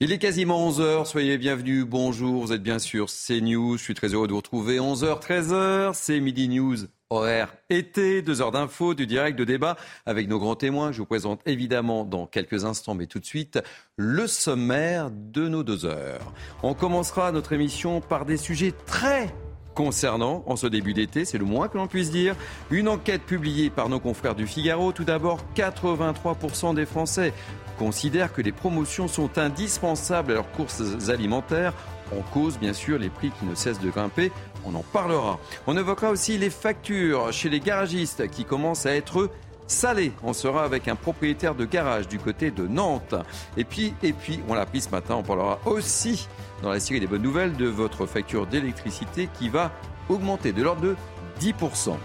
Il est quasiment 11h, soyez bienvenus, bonjour, vous êtes bien sûr CNews, je suis très heureux de vous retrouver. 11h, 13h, c'est Midi News, horaire été, deux heures d'infos, du direct de débat avec nos grands témoins. Je vous présente évidemment dans quelques instants, mais tout de suite, le sommaire de nos deux heures. On commencera notre émission par des sujets très concernants en ce début d'été, c'est le moins que l'on puisse dire. Une enquête publiée par nos confrères du Figaro. Tout d'abord, 83% des Français considèrent que les promotions sont indispensables à leurs courses alimentaires. En cause, bien sûr, les prix qui ne cessent de grimper. On en parlera. On évoquera aussi les factures chez les garagistes qui commencent à être salées. On sera avec un propriétaire de garage du côté de Nantes. Et puis, et puis, on l'a appris ce matin, on parlera aussi dans la série des bonnes nouvelles de votre facture d'électricité qui va augmenter de l'ordre de 10%.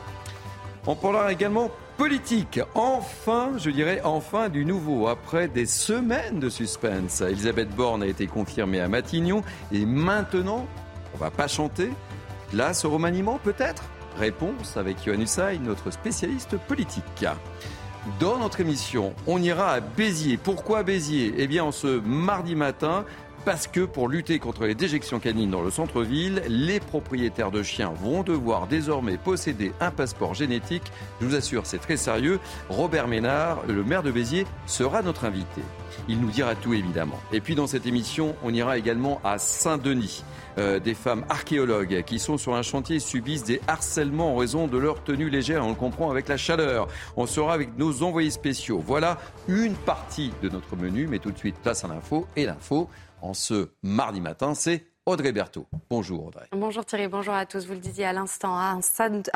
On parlera également politique. Enfin, je dirais enfin du nouveau. Après des semaines de suspense, Elisabeth Borne a été confirmée à Matignon. Et maintenant, on va pas chanter. Place au remaniement peut-être? Réponse avec Yohann Usaï, notre spécialiste politique. Dans notre émission, on ira à Béziers. Pourquoi Béziers? Eh bien, en ce mardi matin, parce que pour lutter contre les déjections canines dans le centre-ville, les propriétaires de chiens vont devoir désormais posséder un passeport génétique. Je vous assure, c'est très sérieux. Robert Ménard, le maire de Béziers, sera notre invité. Il nous dira tout évidemment. Et puis dans cette émission, on ira également à Saint-Denis. Euh, des femmes archéologues qui sont sur un chantier subissent des harcèlements en raison de leur tenue légère. On le comprend avec la chaleur. On sera avec nos envoyés spéciaux. Voilà une partie de notre menu. Mais tout de suite, place à l'info. Et l'info, en ce mardi matin, c'est Audrey Berthaud. Bonjour Audrey. Bonjour Thierry, bonjour à tous. Vous le disiez à l'instant, à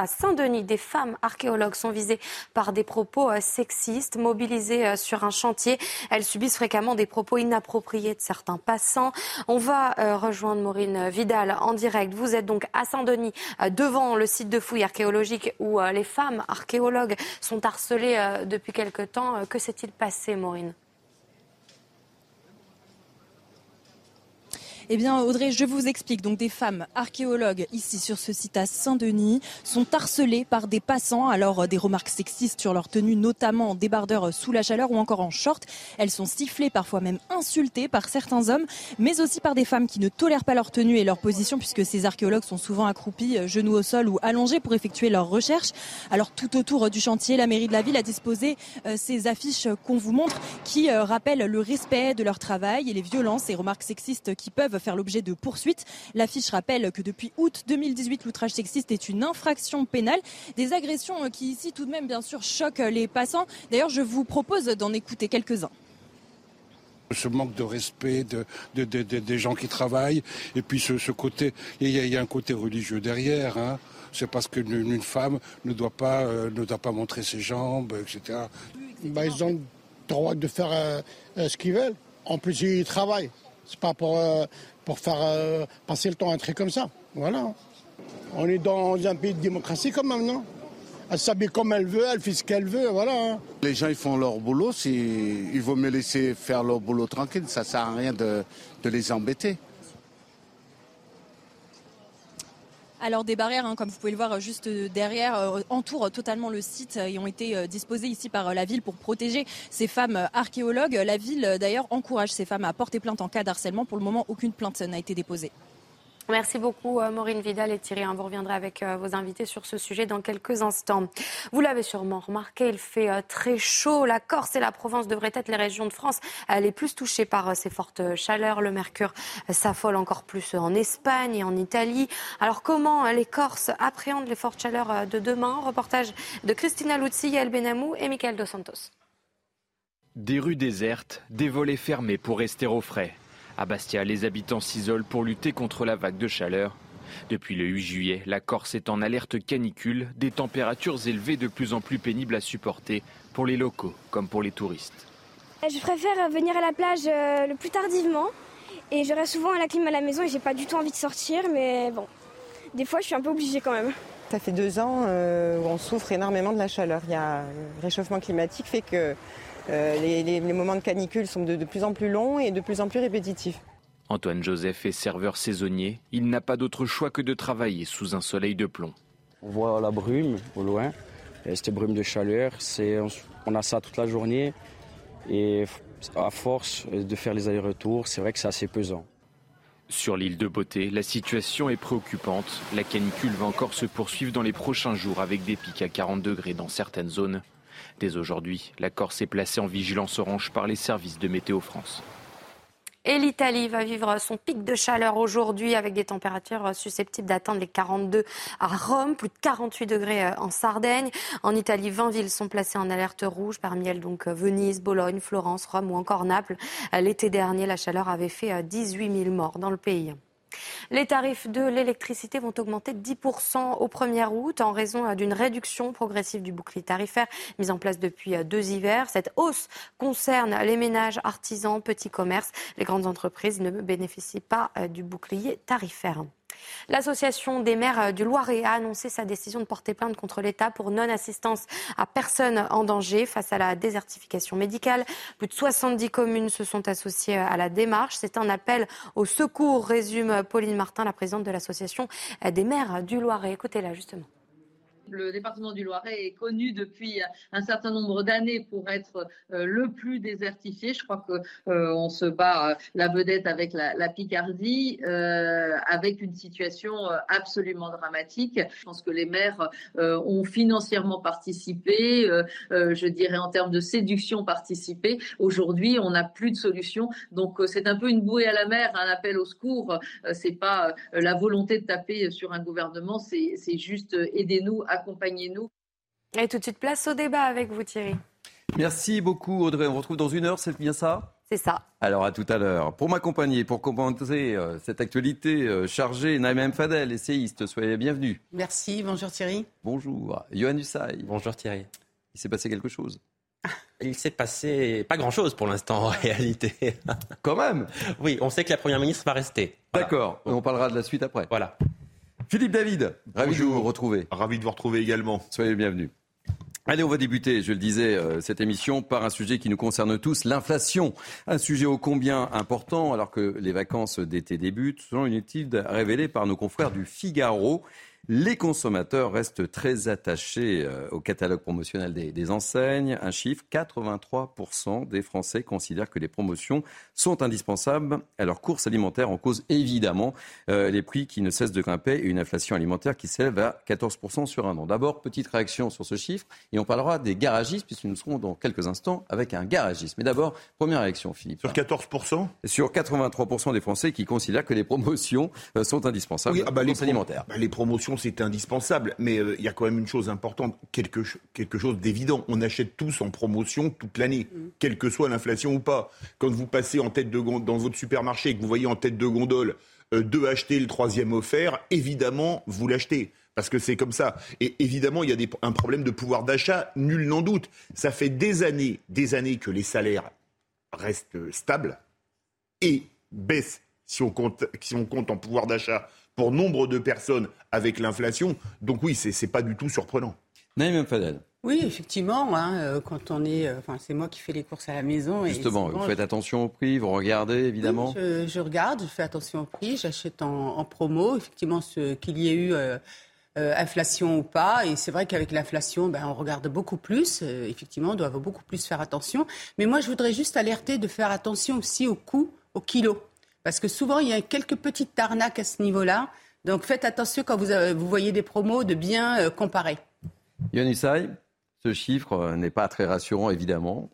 Saint-Denis, des femmes archéologues sont visées par des propos euh, sexistes. Mobilisées euh, sur un chantier, elles subissent fréquemment des propos inappropriés de certains passants. On va euh, rejoindre Maureen Vidal en direct. Vous êtes donc à Saint-Denis, devant le site de fouilles archéologiques où les femmes archéologues sont harcelées depuis quelque temps. Que s'est-il passé, Maureen? Eh bien, Audrey, je vous explique. Donc, des femmes archéologues ici sur ce site à Saint-Denis sont harcelées par des passants. Alors, euh, des remarques sexistes sur leur tenue, notamment en débardeur sous la chaleur ou encore en short. Elles sont sifflées, parfois même insultées par certains hommes, mais aussi par des femmes qui ne tolèrent pas leur tenue et leur position, puisque ces archéologues sont souvent accroupis, euh, genoux au sol ou allongés pour effectuer leurs recherches. Alors, tout autour du chantier, la mairie de la ville a disposé euh, ces affiches qu'on vous montre qui rappellent le respect de leur travail et les violences et remarques sexistes qui peuvent faire l'objet de poursuites. L'affiche rappelle que depuis août 2018, l'outrage sexiste est une infraction pénale. Des agressions qui ici tout de même bien sûr choquent les passants. D'ailleurs, je vous propose d'en écouter quelques-uns ce manque de respect de, des gens qui travaillent. Et puis ce, côté, il y, a un côté religieux derrière. Hein. C'est parce qu'une femme ne doit, pas, euh, ne doit pas montrer ses jambes, etc. Bah, ils ont le droit de faire euh, euh, ce qu'ils veulent. En plus, ils travaillent. C'est pas pour, pour faire euh, passer le temps un truc comme ça. Voilà. On est dans un pays de démocratie quand même, non? Elle s'habille comme elle veut, elle fait ce qu'elle veut, voilà. Hein. Les gens, ils font leur boulot, il vaut me laisser faire leur boulot tranquille, ça sert à rien de, les embêter. Alors des barrières, hein, comme vous pouvez le voir juste derrière, euh, entourent totalement le site et ont été euh, disposées ici par la ville pour protéger ces femmes archéologues. La ville d'ailleurs encourage ces femmes à porter plainte en cas d'harcèlement. Pour le moment, aucune plainte n'a été déposée. Merci beaucoup euh, Maureen Vidal et Thierry. Vous reviendrez avec euh, vos invités sur ce sujet dans quelques instants. Vous l'avez sûrement remarqué, il fait euh, très chaud. La Corse et la Provence devraient être les régions de France les plus touchées par ces fortes chaleurs. Le mercure s'affole encore plus en Espagne et en Italie. Alors comment les Corses appréhendent les fortes chaleurs de demain? Reportage de Christina Luzzi, Yael Benamou et Michael Dos Santos. Des rues désertes, des volets fermés pour rester au frais. À Bastia, les habitants s'isolent pour lutter contre la vague de chaleur. Depuis le 8 juillet, la Corse est en alerte canicule, des températures élevées de plus en plus pénibles à supporter pour les locaux comme pour les touristes. Je préfère venir à la plage euh, le plus tardivement et je reste souvent à la clim à la maison et j'ai pas du tout envie de sortir mais bon, des fois je suis un peu obligée quand même. Ça fait deux ans euh, où on souffre énormément de la chaleur. Il y a le réchauffement climatique fait que euh, les, moments de canicule sont de, plus en plus longs et de plus en plus répétitifs. Antoine Joseph est serveur saisonnier. Il n'a pas d'autre choix que de travailler sous un soleil de plomb. On voit la brume au loin, cette brume de chaleur. On a ça toute la journée et À force de faire les allers-retours, c'est vrai que c'est assez pesant. Sur l'île de Beauté, la situation est préoccupante. La canicule va encore se poursuivre dans les prochains jours avec des pics à 40 degrés dans certaines zones. Aujourd'hui, la Corse est placée en vigilance orange par les services de Météo France. Et l'Italie va vivre son pic de chaleur aujourd'hui avec des températures susceptibles d'atteindre les 42 à Rome, plus de 48 degrés euh, en Sardaigne. En Italie, 20 villes sont placées en alerte rouge, parmi elles donc euh, Venise, Bologne, Florence, Rome ou encore Naples. Euh, l'été dernier, la chaleur avait fait 18 000 morts dans le pays. Les tarifs de l'électricité vont augmenter de 10% au 1er août en raison euh, d'une réduction progressive du bouclier tarifaire mis en place depuis euh, deux hivers. Cette hausse concerne les ménages, artisans, petits commerces. Les grandes entreprises ne bénéficient pas euh, du bouclier tarifaire. L'association des maires euh, du Loiret a annoncé sa décision de porter plainte contre l'État pour non-assistance à personne en danger face à la désertification médicale. Plus de 70 communes se sont associées à la démarche. C'est un appel au secours, résume Pauline Martin, la présidente de l'association des maires du Loiret. Écoutez-la justement le département du Loiret est connu depuis un certain nombre d'années pour être euh, le plus désertifié. Je crois qu'on euh, se bat euh, la vedette avec la, Picardie, avec une situation absolument dramatique. Je pense que les maires ont financièrement participé, je dirais en termes de séduction participé. Aujourd'hui, on n'a plus de solution. Donc c'est un peu une bouée à la mer, un appel au secours. c'est pas la volonté de taper sur un gouvernement, c'est juste aidez-nous à accompagnez-nous. Et tout de suite, place au débat avec vous, Thierry. Merci beaucoup, Audrey. On vous retrouve dans une heure, c'est bien ça? C'est ça. Alors, à tout à l'heure. Pour m'accompagner, pour commenter euh, cette actualité euh, chargée, Naïm Fadel, essayiste, soyez bienvenue. Merci, bonjour Thierry. Bonjour. Johan Usaï. Bonjour Thierry. Il s'est passé quelque chose? Il s'est passé pas grand-chose pour l'instant en réalité. Quand même? Oui, on sait que la Première ministre va rester. D'accord, on parlera de la suite après. Voilà. Philippe David, ravi de vous retrouver. Ravi de vous retrouver également. Soyez le bienvenu. Allez, on va débuter, je le disais, euh, cette émission par un sujet qui nous concerne tous, l'inflation. Un sujet ô combien important alors que les vacances d'été débutent, selon une étude révélée par nos confrères du Figaro. Les consommateurs restent très attachés euh, au catalogue promotionnel des, enseignes. Un chiffre, 83% des Français considèrent que les promotions sont indispensables à leur course alimentaire. En cause évidemment euh, les prix qui ne cessent de grimper et une inflation alimentaire qui s'élève à 14% sur un an. D'abord, petite réaction sur ce chiffre et on parlera des garagistes puisque nous serons dans quelques instants avec un garagiste. Mais d'abord, première réaction, Philippe. Sur 14% Sur 83% des Français qui considèrent que les promotions euh, sont indispensables à la bah, course alimentaire. Bah, les promotions c'est indispensable. Mais euh, il y a quand même une chose importante, quelque, quelque chose d'évident. On achète tous en promotion toute l'année, mm. quelle que soit l'inflation ou pas. Quand vous passez en tête de dans votre supermarché et que vous voyez en tête de gondole euh, deux achetés, le troisième offert, évidemment, vous l'achetez parce que c'est comme ça. Et évidemment, il y a des, un problème de pouvoir d'achat, nul n'en doute. Ça fait des années, des années que les salaires restent stables et baissent si on compte, si on compte en pouvoir d'achat pour nombre de personnes avec l'inflation. Donc oui, c'est n'est pas du tout surprenant. Naïm Fadel. Oui, effectivement, hein, euh, quand on est, euh, enfin, c'est moi qui fais les courses à la maison. Justement, vous faites attention au prix, vous regardez évidemment. je, regarde, je fais attention au prix, j'achète en, promo, effectivement, ce qu'il y ait eu. Euh, inflation ou pas. Et c'est vrai qu'avec l'inflation, ben, on regarde beaucoup plus. effectivement, on doit beaucoup plus faire attention. Mais moi, je voudrais juste alerter de faire attention aussi au coût, au kilo. Parce que souvent, il y a quelques petites arnaques à ce niveau-là. Donc faites attention quand vous, vous voyez des promos de bien euh, comparer. Yonisai, ce chiffre euh, n'est pas très rassurant, évidemment.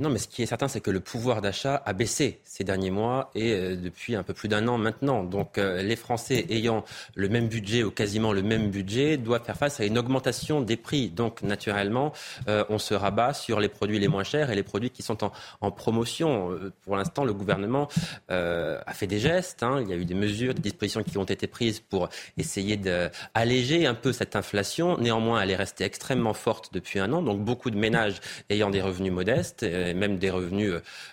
Non, mais ce qui est certain, c'est que le pouvoir d'achat a baissé ces derniers mois et euh, depuis un peu plus d'un an maintenant. Donc euh, les Français ayant le même budget ou quasiment le même budget doivent faire face à une augmentation des prix. Donc naturellement, euh, on se rabat sur les produits les moins chers et les produits qui sont en, promotion. pour l'instant, le gouvernement a fait des gestes. Hein. Il y a eu des mesures, des dispositions qui ont été prises pour essayer d'alléger un peu cette inflation. Néanmoins, elle est restée extrêmement forte depuis un an. Donc beaucoup de ménages ayant des revenus modestes même des revenus,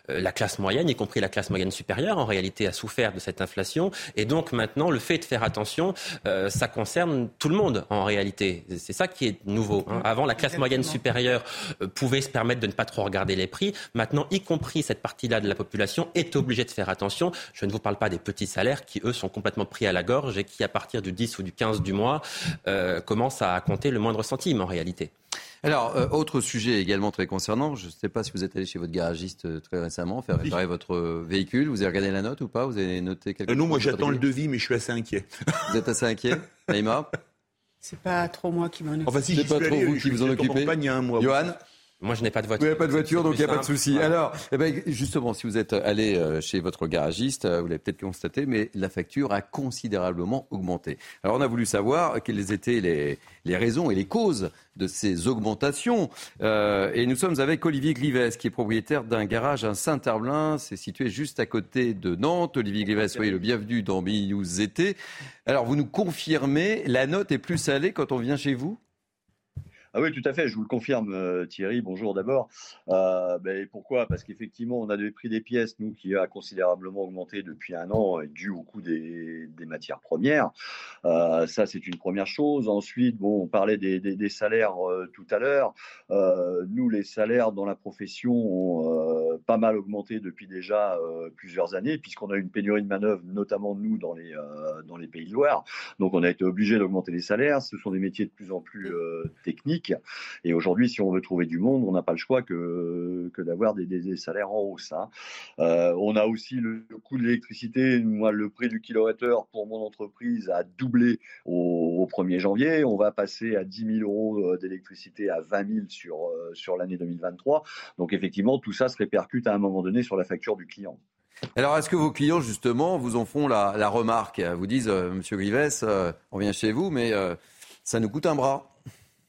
euh, la classe moyenne, y compris la classe moyenne supérieure, en réalité a souffert de cette inflation. Et donc maintenant, le fait de faire attention, euh, ça concerne tout le monde en réalité. C'est ça qui est nouveau. Hein. Avant, la classe moyenne supérieure euh, pouvait se permettre de ne pas trop regarder les prix. Maintenant, y compris cette partie-là de la population est obligée de faire attention. Je ne vous parle pas des petits salaires qui, eux, sont complètement pris à la gorge et qui, à partir du 10 ou du 15 du mois, commencent à compter le moindre centime en réalité. Alors, euh, autre sujet également très concernant, je ne sais pas si vous êtes allé chez votre garagiste euh, très récemment faire réparer votre euh, véhicule. Vous avez regardé la note ou pas? Vous avez noté quelque Euh, non, moi j'attends le devis, mais je suis assez inquiet. Vous êtes assez inquiet? Naïma C'est pas trop moi qui m'en occupe. Enfin, si C'est j'y pas suis trop allé, vous je qui vous en j'étais en occupez? Campagne il y a un mois. Johan? Moi, je n'ai pas de Vous voiture. n'avez pas de voiture, donc il n'y a pas de souci. Alors, eh ben, justement, si vous êtes allé euh, chez votre garagiste, euh, vous l'avez peut-être constaté, mais la facture a considérablement augmenté. Alors, on a voulu savoir quelles étaient les, les raisons et les causes de ces augmentations. Euh, et nous sommes avec Olivier Glivès, qui est propriétaire d'un garage à Saint-Herblain. C'est situé juste à côté de Nantes. Olivier Glivès, soyez le bienvenu dans Mini News été. Alors, vous nous confirmez, la note est plus salée quand on vient chez vous? Ah oui, tout à fait, je vous le confirme, euh, Thierry. Bonjour d'abord. Euh, ben, pourquoi? Parce qu'effectivement, on a des prix des pièces, nous, qui a considérablement augmenté depuis un an, et dû au coût des, des matières premières. Euh, ça, c'est une première chose. Ensuite, bon, on parlait des, des- des salaires euh, tout à l'heure. Euh, nous, les salaires dans la profession ont euh, pas mal augmenté depuis déjà euh, plusieurs années, puisqu'on a une pénurie de manœuvres, notamment nous, dans les, euh, dans les Pays de Loire. Donc, on a été obligé d'augmenter les salaires. Ce sont des métiers de plus en plus euh, Et aujourd'hui, si on veut trouver du monde, on n'a pas le choix que, que d'avoir des, salaires en hausse. hein. Euh, on a aussi le, coût de l'électricité. Moi, le prix du kilowattheure pour mon entreprise a doublé au, au 1er janvier. On va passer à 10 000 euros euh, d'électricité à 20 000 sur, euh, sur l'année 2023. Donc, effectivement, tout ça se répercute à un moment donné sur la facture du client. Alors, est-ce que vos clients, justement, vous en font la, la remarque? Vous disent, Monsieur euh, on vient chez vous, mais ça nous coûte un bras.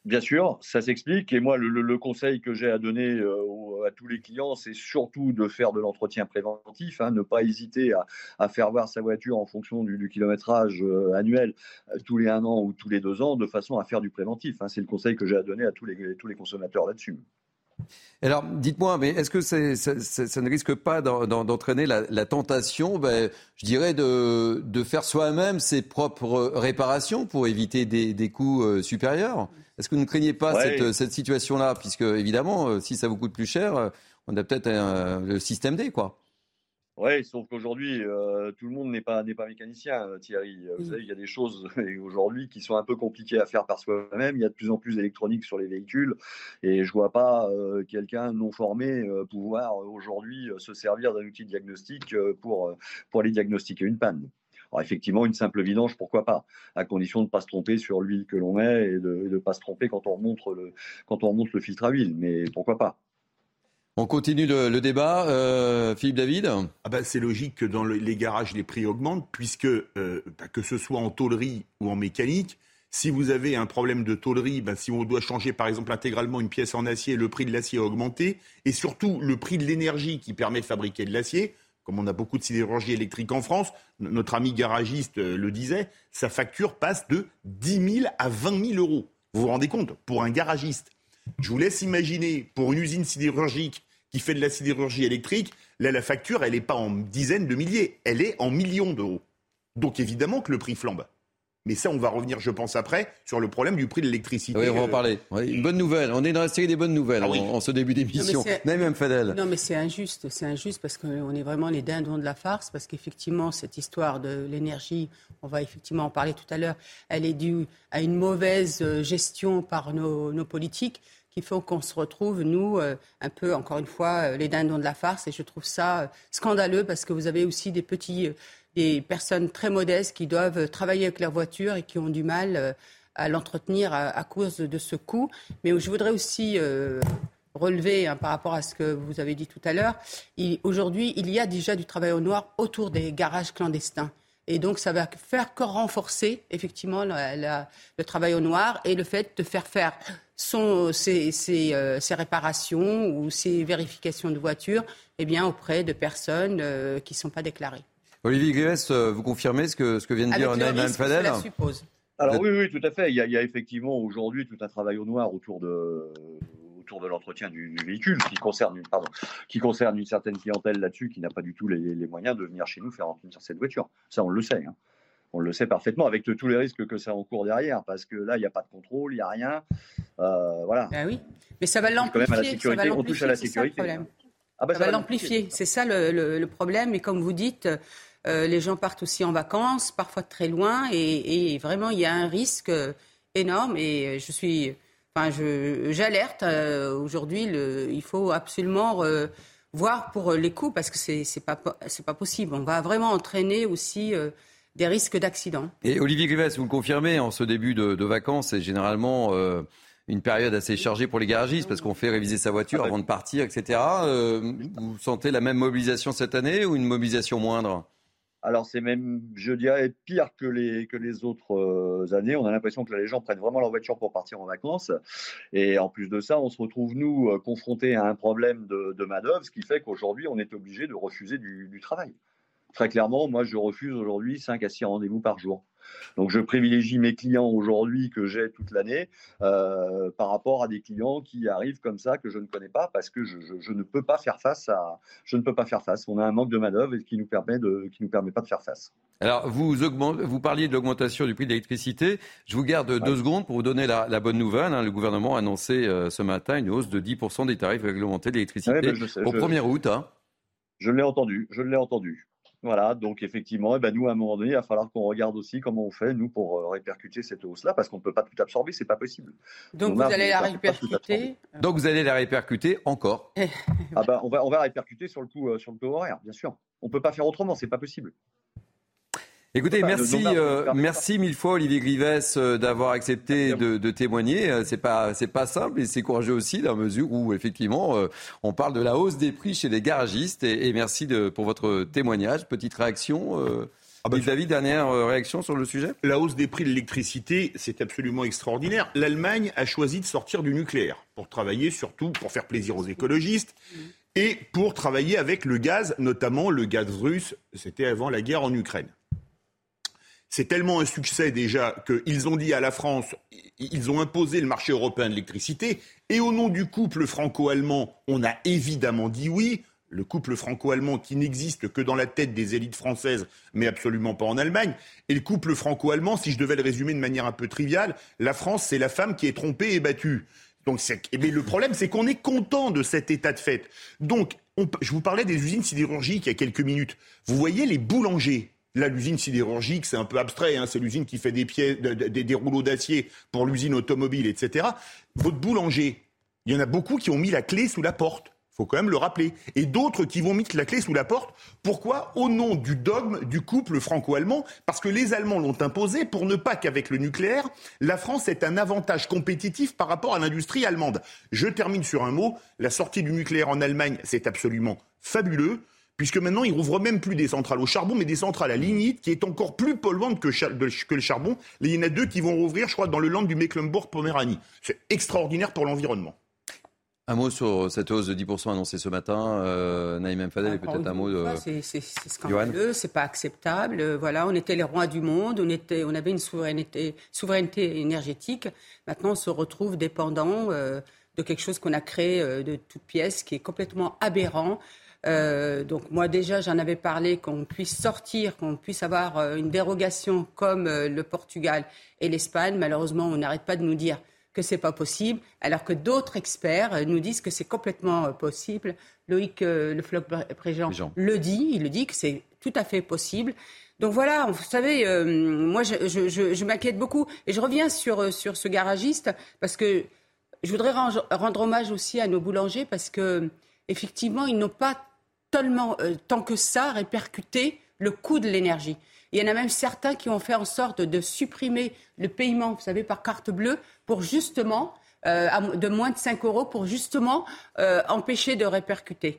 Bien sûr, ça s'explique. Et moi, le, conseil que j'ai à donner euh, à tous les clients, c'est surtout de faire de l'entretien préventif, hein, ne pas hésiter à, faire voir sa voiture en fonction du, kilométrage euh, annuel euh, tous les un an ou tous les deux ans, de façon à faire du préventif. hein. C'est le conseil que j'ai à donner à tous les, tous les consommateurs là-dessus. Alors, dites-moi, mais est-ce que c'est- ça, ne risque pas d'en- d'en- d'entraîner la, tentation, ben, je dirais, de, faire soi-même ses propres réparations pour éviter des, coûts supérieurs? Est-ce que vous ne craignez pas Ouais. cette, cette situation-là? Puisque, évidemment, euh, si ça vous coûte plus cher, euh, on a peut-être un- le système D, quoi. Oui, sauf qu'aujourd'hui, euh, tout le monde n'est pas, n'est pas mécanicien, euh, Thierry. Euh, Vous savez, il y a des choses aujourd'hui qui sont un peu compliquées à faire par soi-même. Il y a de plus en plus d'électronique sur les véhicules et je vois pas euh, quelqu'un non formé euh, pouvoir euh, aujourd'hui euh, se servir d'un outil de diagnostic euh, pour, euh, pour aller diagnostiquer une panne. Alors effectivement, une simple vidange, pourquoi pas, à condition de ne pas se tromper sur l'huile que l'on met et de ne pas se tromper quand on remonte le, quand on remonte le filtre à huile. Mais pourquoi pas On continue le, le débat. Euh, Philippe David? Ah bah, c'est logique que dans le- les garages, les prix augmentent, puisque euh, bah, que ce soit en tôlerie ou en mécanique, si vous avez un problème de tôlerie, bah, si on doit changer par exemple intégralement une pièce en acier, le prix de l'acier a augmenté, et surtout le prix de l'énergie qui permet de fabriquer de l'acier. Comme on a beaucoup de sidérurgie électrique en France, notre ami garagiste euh, le disait, sa facture passe de 10 000 à 20 000 euros. Vous vous rendez compte? Pour un garagiste. Je vous laisse imaginer, pour une usine sidérurgique qui fait de la sidérurgie électrique, là, la facture, elle n'est pas en dizaines de milliers, elle est en millions d'euros. Donc évidemment que le prix flambe. Mais ça, on va revenir, je pense, après, sur le problème du prix de l'électricité. Oui, on va en Euh, parler. Oui, une bonne nouvelle. On est dans la série des bonnes nouvelles Ah oui. en, en ce début d'émission. Non, mais c'est- Naïm Fadel. Non, mais c'est injuste. C'est injuste parce qu'on est vraiment les dindons de la farce. Parce qu'effectivement, cette histoire de l'énergie, on va effectivement en parler tout à l'heure, elle est due à une mauvaise euh, gestion par nos, nos politiques qui font qu'on se retrouve, nous, euh, un peu, encore une fois, euh, les dindons de la farce. Et je trouve ça euh, scandaleux parce que vous avez aussi des petits, des personnes très modestes qui doivent travailler avec leur voiture et qui ont du mal euh, à l'entretenir à, cause de ce coût. Mais je voudrais aussi euh, relever hein, par rapport à ce que vous avez dit tout à l'heure. Aujourd'hui, il y a déjà du travail au noir autour des garages clandestins. Et donc, ça va faire que renforcer effectivement le travail au noir et le fait de faire faire son, euh, réparations ou ses vérifications de voiture eh bien, auprès de personnes qui ne sont pas déclarées. Olivier Grives, euh, vous confirmez ce que, ce que vient de Avec dire Naïm Fadel. Alors oui, oui, tout à fait. Il y a, il y a effectivement aujourd'hui tout un travail au noir autour de autour de l'entretien du, du véhicule qui concerne une pardon qui concerne une certaine clientèle là-dessus qui n'a pas du tout les, les moyens de venir chez nous faire entretenir cette voiture. Ça, on le sait. hein. On le sait parfaitement avec tous les risques que ça encourt derrière parce que là, il n'y a pas de contrôle, il n'y a rien. Euh, voilà. Ben oui, mais ça va quand même à la l'amplifier. ça va sécurité. On touche à la l'amplifier, c'est ça le sécurité. problème. Ah bah, ça, va l'amplifier. C'est ça le, le- le problème. Et comme vous dites, euh, les gens partent aussi en vacances, parfois très loin, et, vraiment il y a un risque euh, énorme. Et je suis Enfin, j'alerte euh, aujourd'hui. Il faut absolument euh, voir pour les coûts parce que c'est c'est pas pas possible. On va vraiment entraîner aussi euh, des risques d'accident. Et Olivier Grives, vous le confirmez, en ce début de, de vacances, c'est généralement une période assez chargée pour les garagistes parce qu'on fait réviser sa voiture avant de partir, etc. vous sentez la même mobilisation cette année ou une mobilisation moindre? Alors c'est même, je dirais, pire que les, que les autres euh, années. On a l'impression que les gens prennent vraiment leur voiture pour partir en vacances. Et en plus de ça, on se retrouve, nous, euh, confrontés à un problème de, de main-d'œuvre, ce qui fait qu'aujourd'hui, on est obligé de refuser du, du travail. Très clairement, moi, je refuse aujourd'hui 5 à 6 rendez-vous par jour. Donc je privilégie mes clients aujourd'hui que j'ai toute l'année euh, par rapport à des clients qui arrivent comme ça que je ne connais pas parce que je, je, je, ne peux pas faire face à je ne peux pas faire face. On a un manque de main d'œuvre qui nous permet de qui nous permet pas de faire face. Alors vous augmentez, vous parliez de l'augmentation du prix de l'électricité. Je vous garde deux secondes pour vous donner la, la bonne nouvelle. Hein. Le gouvernement a annoncé euh, ce matin une hausse de 10% des tarifs réglementés d'électricité ouais, ben au 1er août. Hein. Je l'ai entendu, je l'ai entendu. Voilà, donc effectivement, eh ben nous, à un moment donné, il va falloir qu'on regarde aussi comment on fait, nous, pour euh, répercuter cette hausse-là, parce qu'on ne peut pas tout absorber, c'est pas possible. Donc, vous allez la répercuter Donc, vous allez la répercuter encore ah ben, on, va, on va répercuter sur le coup, euh, sur le taux horaire, bien sûr. On ne peut pas faire autrement, c'est pas possible. Écoutez, merci, euh, merci mille fois Olivier Grives euh, d'avoir accepté de, de, témoigner. Euh, c'est pas, c'est pas simple et c'est courageux aussi dans la mesure où effectivement euh, on parle de la hausse des prix chez les garagistes. Et, et merci de, pour votre témoignage. Petite réaction. Euh, ah bah, David, dernière réaction sur le sujet? La hausse des prix de l'électricité, c'est absolument extraordinaire. L'Allemagne a choisi de sortir du nucléaire pour travailler surtout, pour faire plaisir aux écologistes et pour travailler avec le gaz, notamment le gaz russe. C'était avant la guerre en Ukraine. C'est tellement un succès déjà qu'ils ont dit à la France, ils ont imposé le marché européen de l'électricité, et au nom du couple franco-allemand, on a évidemment dit oui. Le couple franco-allemand qui n'existe que dans la tête des élites françaises, mais absolument pas en Allemagne. Et le couple franco-allemand, si je devais le résumer de manière un peu triviale, la France, c'est la femme qui est trompée et battue. Donc, mais le problème, c'est qu'on est content de cet état de fait. Donc, on, je vous parlais des usines sidérurgiques il y a quelques minutes. Vous voyez les boulangers, Là, l'usine sidérurgique, c'est un peu abstrait. Hein, c'est l'usine qui fait des, pieds, des, des rouleaux d'acier pour l'usine automobile, etc. Votre boulanger, il y en a beaucoup qui ont mis la clé sous la porte. Il faut quand même le rappeler. Et d'autres qui vont mettre la clé sous la porte. Pourquoi? Au nom du dogme du couple franco-allemand. Parce que les Allemands l'ont imposé pour ne pas qu'avec le nucléaire, la France ait un avantage compétitif par rapport à l'industrie allemande. Je termine sur un mot. La sortie du nucléaire en Allemagne, c'est absolument fabuleux puisque maintenant, ils rouvrent même plus des centrales au charbon, mais des centrales à lignite, qui est encore plus polluante que, que le charbon. il y en a deux qui vont rouvrir, je crois, dans le land du Mecklembourg-Poméranie. C'est extraordinaire pour l'environnement. Un mot sur cette hausse de 10% annoncée ce matin, euh, Naïm Fadel, et peut-être un mot de. C'est scandaleux, c'est pas acceptable. Voilà, on était les rois du monde, on, était, on avait une souveraineté, souveraineté énergétique. Maintenant, on se retrouve dépendant euh, de quelque chose qu'on a créé euh, de toutes pièces, qui est complètement aberrant. Euh, donc moi déjà, j'en avais parlé qu'on puisse sortir, qu'on puisse avoir euh, une dérogation comme euh, le Portugal et l'Espagne. Malheureusement, on n'arrête pas de nous dire que c'est pas possible, alors que d'autres experts nous disent que c'est complètement possible. Loïc Le Floch Préjean le dit, il le dit que c'est tout à fait possible. Donc voilà, vous savez, moi je, je, je, je m'inquiète beaucoup et je reviens sur, sur ce garagiste parce que je voudrais rendre hommage aussi à nos boulangers parce que effectivement, ils n'ont pas tellement, euh, tant que ça, répercuter le coût de l'énergie. Il y en a même certains qui ont fait en sorte de supprimer le paiement, vous savez, par carte bleue, pour justement, euh, de moins de 5 euros, pour justement euh, empêcher de répercuter.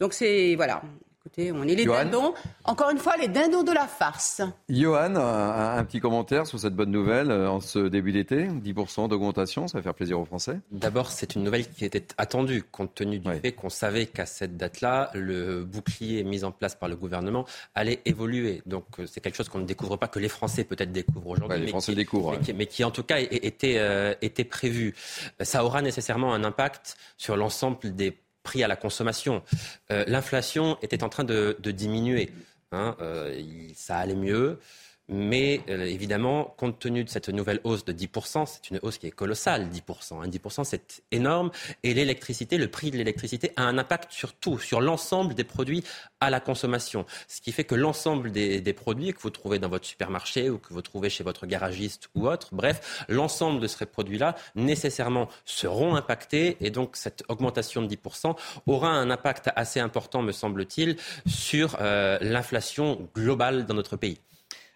Donc c'est, voilà, Écoutez, on est les dindons. Encore une fois, les dindons de la farce. Johan, un, petit commentaire sur cette bonne nouvelle euh, en ce début d'été 10% d'augmentation, ça va faire plaisir aux Français D'abord, c'est une nouvelle qui était attendue, compte tenu du fait qu'on savait qu'à cette date-là, le bouclier mis en place par le gouvernement allait évoluer. Donc, euh, c'est quelque chose qu'on ne découvre pas, que les Français peut-être découvrent aujourd'hui. les Français découvrent. Mais, qui, en tout cas était, euh, était prévu. Ça aura nécessairement un impact sur l'ensemble des prix à la consommation. Euh, l'inflation était en train de, diminuer. Hein, euh, ça allait mieux. Mais euh, évidemment, compte tenu de cette nouvelle hausse de 10%, c'est une hausse qui est colossale, 10%. 10% hein. c'est énorme. Et l'électricité, le prix de l'électricité a un impact sur tout, sur l'ensemble des produits à la consommation. Ce qui fait que l'ensemble des, des, produits que vous trouvez dans votre supermarché ou que vous trouvez chez votre garagiste ou autre, bref, l'ensemble de ces produits-là nécessairement seront impactés. Et donc cette augmentation de 10% aura un impact assez important, me semble-t-il, sur euh, l'inflation globale dans notre pays.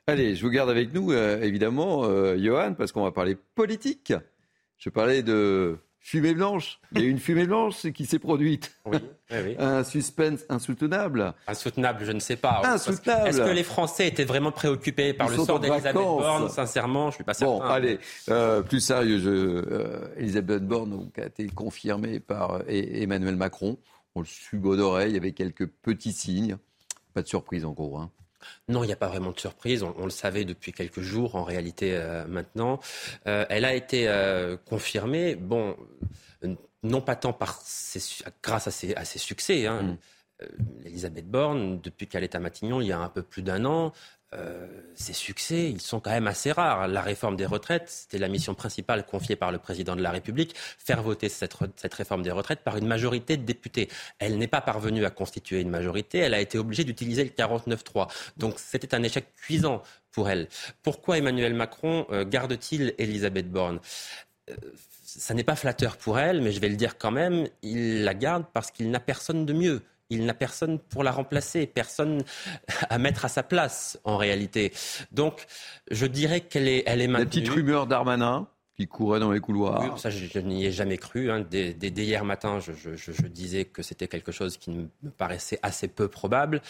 Allez, je vous garde avec nous, euh, évidemment, euh, Johan, parce qu'on va parler politique. Je parlais de fumée blanche. Il y a une fumée blanche qui s'est produite. Oui, oui, Un suspense insoutenable. Insoutenable, je ne sais pas. Insoutenable. Est-ce que les Français étaient vraiment préoccupés par le sort d'Elisabeth Borne Sincèrement, je ne suis pas certain. Bon, allez, euh, plus sérieux, je, euh, Elisabeth Borne donc, a été confirmée par Emmanuel Macron. On le subo d'oreille avec quelques petits signes. Pas de surprise en gros. Hein. Non, il n'y a pas vraiment de surprise. On, le savait depuis quelques jours, en réalité, euh, maintenant. Euh, elle a été euh, confirmée, bon, non pas tant par grâce à ses, à ses succès. Hein. Mm. Elisabeth Borne, depuis qu'elle est à Matignon, il y a un peu plus d'un an, euh, ces succès, ils sont quand même assez rares. La réforme des retraites, c'était la mission principale confiée par le président de la République, faire voter cette, réforme des retraites par une majorité de députés. Elle n'est pas parvenue à constituer une majorité, elle a été obligée d'utiliser le 49-3. Donc c'était un échec cuisant pour elle. Pourquoi Emmanuel Macron euh, garde-t-il Elisabeth Borne? Euh, ça n'est pas flatteur pour elle, mais je vais le dire quand même, il la garde parce qu'il n'a personne de mieux il n'a personne pour la remplacer, personne à mettre à sa place en réalité. Donc, je dirais qu'elle est, elle est maintenue. La petite rumeur d'Armanin qui courait dans les couloirs. ça, je, n'y ai jamais cru. Hein. Dès, hier matin, je, disais que c'était quelque chose qui me paraissait assez peu probable.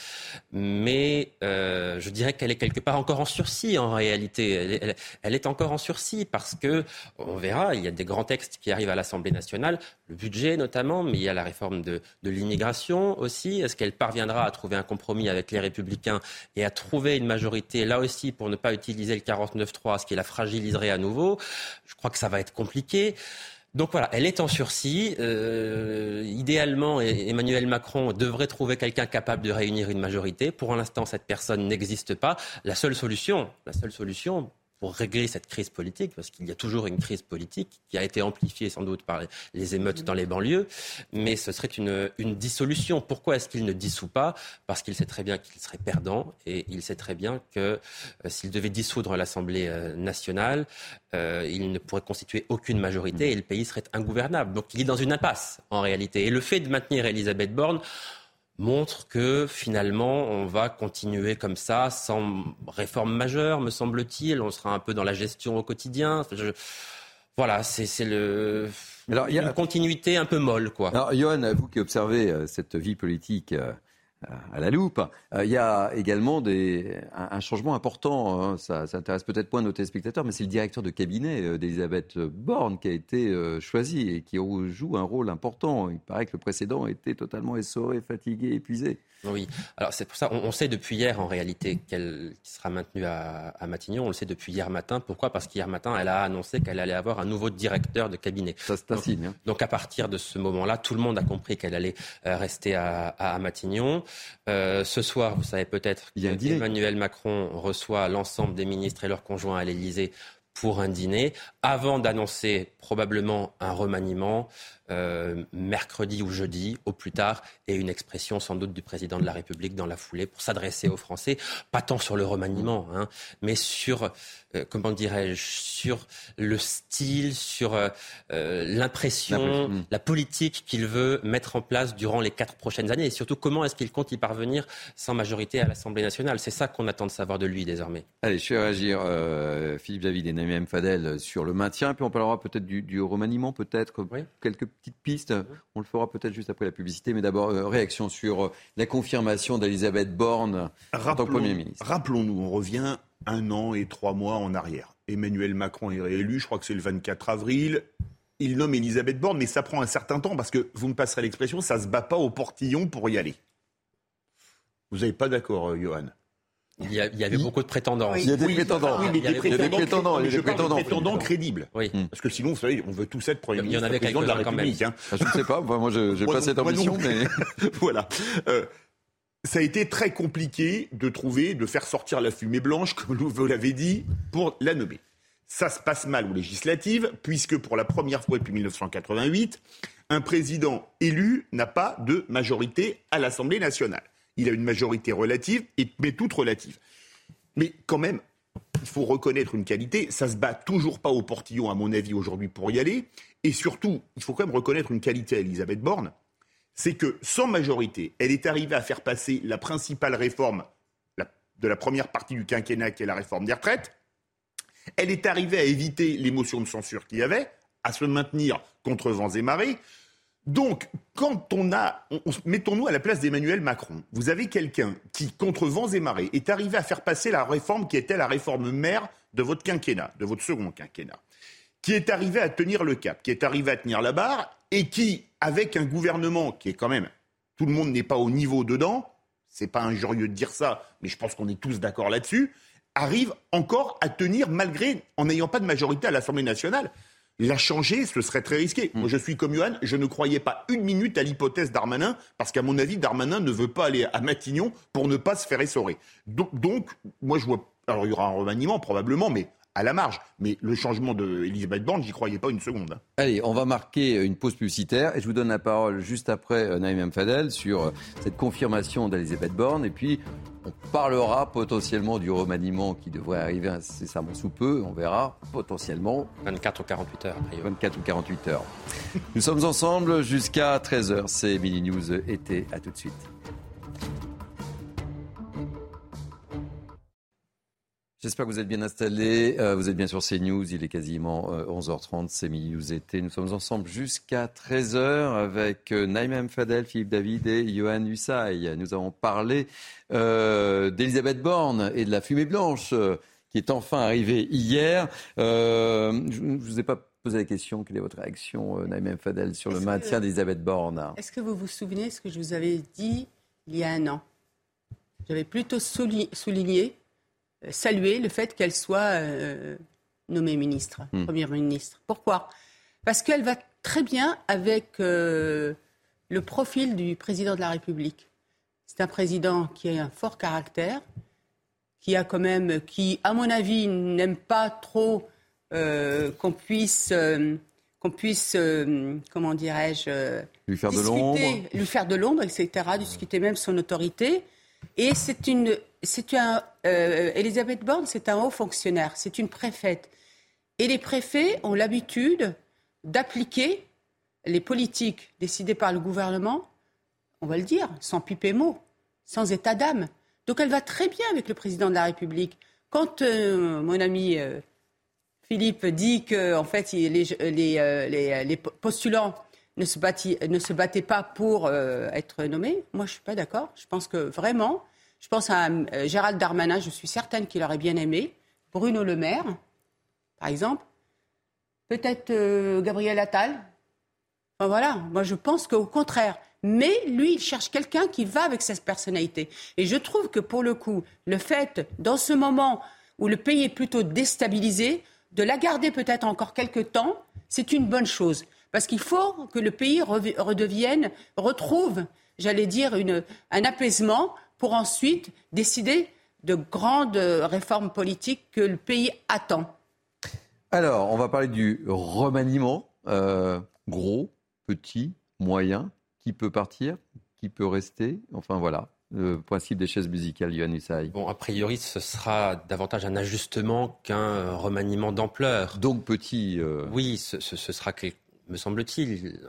Mais euh, je dirais qu'elle est quelque part encore en sursis en réalité. Elle est, encore en sursis parce que, on verra, il y a des grands textes qui arrivent à l'Assemblée nationale, le budget notamment, mais il y a la réforme de, l'immigration aussi. Est-ce qu'elle parviendra à trouver un compromis avec les Républicains et à trouver une majorité là aussi pour ne pas utiliser le 49-3, ce qui la fragiliserait à nouveau? Crois que ça va être compliqué. Donc voilà, elle est en sursis. Euh, idéalement, Emmanuel Macron devrait trouver quelqu'un capable de réunir une majorité. Pour l'instant, cette personne n'existe pas. La seule solution, la seule solution, pour régler cette crise politique, parce qu'il y a toujours une crise politique qui a été amplifiée sans doute par les émeutes dans les banlieues, mais ce serait une, une dissolution. Pourquoi est-ce qu'il ne dissout pas? Parce qu'il sait très bien qu'il serait perdant et il sait très bien que euh, s'il devait dissoudre l'Assemblée euh, nationale, euh, il ne pourrait constituer aucune majorité et le pays serait ingouvernable. Donc il est dans une impasse en réalité. Et le fait de maintenir Elisabeth Borne, montre que finalement on va continuer comme ça sans réforme majeure, me semble-t-il. On sera un peu dans la gestion au quotidien. Voilà, c'est le. Alors, il y a une continuité un peu molle, quoi. Alors, Johan, vous qui observez euh, cette vie politique euh, à la loupe. Euh, il y a également des, un, changement important, hein. ça, ça, intéresse peut-être moins nos téléspectateurs, mais c'est le directeur de cabinet euh, d'Elisabeth Borne qui a été euh, choisi et qui joue un rôle important. Il paraît que le précédent était totalement essoré, fatigué, épuisé. Oui, alors c'est pour ça, on, sait depuis hier en réalité qu'elle sera maintenue à, Matignon, on le sait depuis hier matin. Pourquoi? Parce qu'hier matin, elle a annoncé qu'elle allait avoir un nouveau directeur de cabinet. Ça, c'est un signe. Hein. Donc à partir de ce moment-là, tout le monde a compris qu'elle allait rester à, à Matignon. Euh, ce soir, vous savez peut-être qu'Emmanuel Macron reçoit l'ensemble des ministres et leurs conjoints à l'Élysée pour un dîner, avant d'annoncer probablement un remaniement euh, mercredi ou jeudi au plus tard, et une expression sans doute du président de la République dans la foulée pour s'adresser aux Français, pas tant sur le remaniement, hein, mais sur, euh, comment dirais-je, sur le style, sur euh, l'impression, la politique qu'il veut mettre en place durant les quatre prochaines années, et surtout comment est-ce qu'il compte y parvenir sans majorité à l'Assemblée nationale? C'est ça qu'on attend de savoir de lui désormais. Allez, je vais réagir, Philippe David et Namiem Fadel, sur le maintien, puis on parlera peut-être du, du remaniement, peut-être quelques petite piste. On le fera peut-être juste après la publicité. Mais d'abord, euh, réaction sur euh, la confirmation d'Elisabeth Borne en tant que Premier ministre. Rappelons-nous, on revient un an et trois mois en arrière. Emmanuel Macron est réélu, je crois que c'est le 24 avril. Il nomme Elisabeth Borne, mais ça prend un certain temps parce que, vous me passerez l'expression, ça ne se bat pas au portillon pour y aller. Vous n'êtes pas d'accord, euh, Johan? Il y, a, il y, avait beaucoup de prétendants. Il y a des prétendants. Oui, mais des prétendants, il y a des prétendants, crédibles. Oui. Parce que sinon, vous savez, on veut tous être Premier ministre, il y en avait président de la République. Hein. Ah, je ne sais pas, moi je n'ai pas cette ambition, mais... voilà. Euh, ça a été très compliqué de trouver, de faire sortir la fumée blanche, comme vous l'avez dit, pour la nommer. Ça se passe mal aux législatives, puisque pour la première fois depuis 1988, un président élu n'a pas de majorité à l'Assemblée nationale. Il a une majorité relative, mais toute relative. Mais quand même, il faut reconnaître une qualité. Ça se bat toujours pas au portillon, à mon avis, aujourd'hui pour y aller. Et surtout, il faut quand même reconnaître une qualité à Elisabeth Borne. C'est que sans majorité, elle est arrivée à faire passer la principale réforme de la première partie du quinquennat, qui est la réforme des retraites. Elle est arrivée à éviter l'émotion de censure qu'il y avait, à se maintenir contre vents et marées. Donc, quand on a, mettons-nous à la place d'Emmanuel Macron. Vous avez quelqu'un qui, contre vents et marées, est arrivé à faire passer la réforme qui était la réforme mère de votre quinquennat, de votre second quinquennat, qui est arrivé à tenir le cap, qui est arrivé à tenir la barre, et qui, avec un gouvernement qui est quand même, tout le monde n'est pas au niveau dedans, c'est pas injurieux de dire ça, mais je pense qu'on est tous d'accord là-dessus, arrive encore à tenir malgré, en n'ayant pas de majorité à l'Assemblée nationale. La changer, ce serait très risqué. Mm. Moi, je suis comme Johan, je ne croyais pas une minute à l'hypothèse Darmanin, parce qu'à mon avis, Darmanin ne veut pas aller à Matignon pour ne pas se faire essorer. Donc, donc moi, je vois. Alors, il y aura un remaniement, probablement, mais à la marge. Mais le changement d'Elisabeth Borne, j'y croyais pas une seconde. Allez, on va marquer une pause publicitaire et je vous donne la parole juste après euh, Naïm Fadel sur euh, cette confirmation d'Elisabeth Borne. Et puis, on parlera potentiellement du remaniement qui devrait arriver incessamment sous peu. On verra potentiellement. 24 ou 48 heures. 24 ou 48 heures. Nous sommes ensemble jusqu'à 13h. C'est Mini News été. À tout de suite. J'espère que vous êtes bien installés. Euh, vous êtes bien sur CNews. Il est quasiment 11h30. Euh, c'est Mini News été. Nous sommes ensemble jusqu'à 13h avec euh, Naïm Fadel, Philippe David et Johan Hussay. Nous avons parlé d'Elisabeth Borne et de la fumée blanche qui est enfin arrivée hier. je ne vous ai pas posé la question. Quelle est votre réaction, Naïm Fadel, sur le maintien d'Elisabeth Borne? Est-ce que vous vous souvenez ce que je vous avais dit il y a un an? J'avais plutôt souligné saluer le fait qu'elle soit euh, nommée ministre, hmm. première ministre. Pourquoi? Parce qu'elle va très bien avec euh, le profil du président de la République. C'est un président qui a un fort caractère, qui a quand même, qui, à mon avis, n'aime pas trop euh, qu'on puisse, qu'on puisse, comment dirais-je, lui faire de l'ombre, lui faire de l'ombre, etc. Discuter même son autorité. Et c'est une, c'est un, euh, Elisabeth Borne, c'est un haut fonctionnaire, c'est une préfète. Et les préfets ont l'habitude d'appliquer les politiques décidées par le gouvernement, on va le dire, sans piper mot, sans état d'âme. Donc elle va très bien avec le président de la République. Quand euh, mon ami euh, Philippe dit que en fait les, postulants ne se, ne se battaient pas pour être nommés, moi je suis pas d'accord. Je pense que vraiment je pense à euh, Gérald Darmanin, je suis certaine qu'il aurait bien aimé. Bruno Le Maire, par exemple. Peut-être euh, Gabriel Attal. Voilà, moi je pense qu'au contraire. Mais lui, il cherche quelqu'un qui va avec sa personnalité. Et je trouve que pour le coup, le fait, dans ce moment où le pays est plutôt déstabilisé, de la garder peut-être encore quelques temps, c'est une bonne chose. Parce qu'il faut que le pays redevienne, retrouve, j'allais dire, une, un apaisement pour ensuite décider de grandes réformes politiques que le pays attend. Alors, on va parler du remaniement. Euh, gros, petit, moyen. Qui peut partir Qui peut rester Enfin voilà, le principe des chaises musicales, Yohann Usaï. Bon, a priori, ce sera davantage un ajustement qu'un remaniement d'ampleur. Donc petit. Euh, oui, ce, sera, me semble-t-il,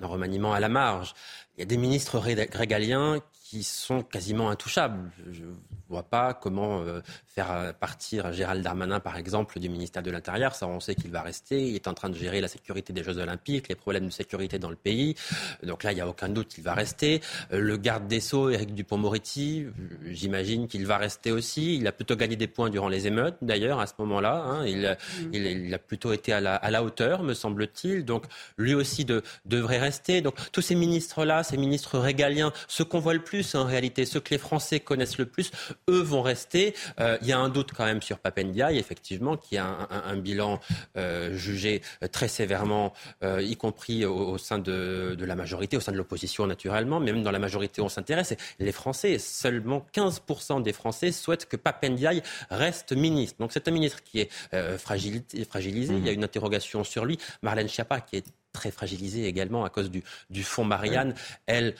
un remaniement à la marge. Il y a des ministres régaliens qui sont quasiment intouchables. Je ne vois pas comment euh, faire partir Gérald Darmanin, par exemple, du ministère de l'Intérieur. Ça, on sait qu'il va rester. Il est en train de gérer la sécurité des Jeux Olympiques, les problèmes de sécurité dans le pays. Donc là, il n'y a aucun doute qu'il va rester. Euh, le garde des Sceaux, Éric Dupont-Moretti, j'imagine qu'il va rester aussi. Il a plutôt gagné des points durant les émeutes, d'ailleurs, à ce moment-là. Hein. Il, mm. il, il, a plutôt été à la, à la hauteur, me semble-t-il. Donc lui aussi de, devrait rester. Donc tous ces ministres-là, ces ministres régaliens, ceux qu'on voit le plus, en réalité, ceux que les Français connaissent le plus, eux vont rester. Euh, il y a un doute quand même sur Papendiaï, effectivement, qui a un, bilan euh, jugé très sévèrement, y compris au, sein de, la majorité, au sein de l'opposition naturellement, mais même dans la majorité on s'intéresse. Les Français, seulement 15% des Français souhaitent que Papendiaï reste ministre. Donc c'est un ministre qui est fragilisé. fragilisé. Il y a une interrogation sur lui. Marlène Schiappa, qui est très fragilisée également à cause du, du fonds Marianne, elle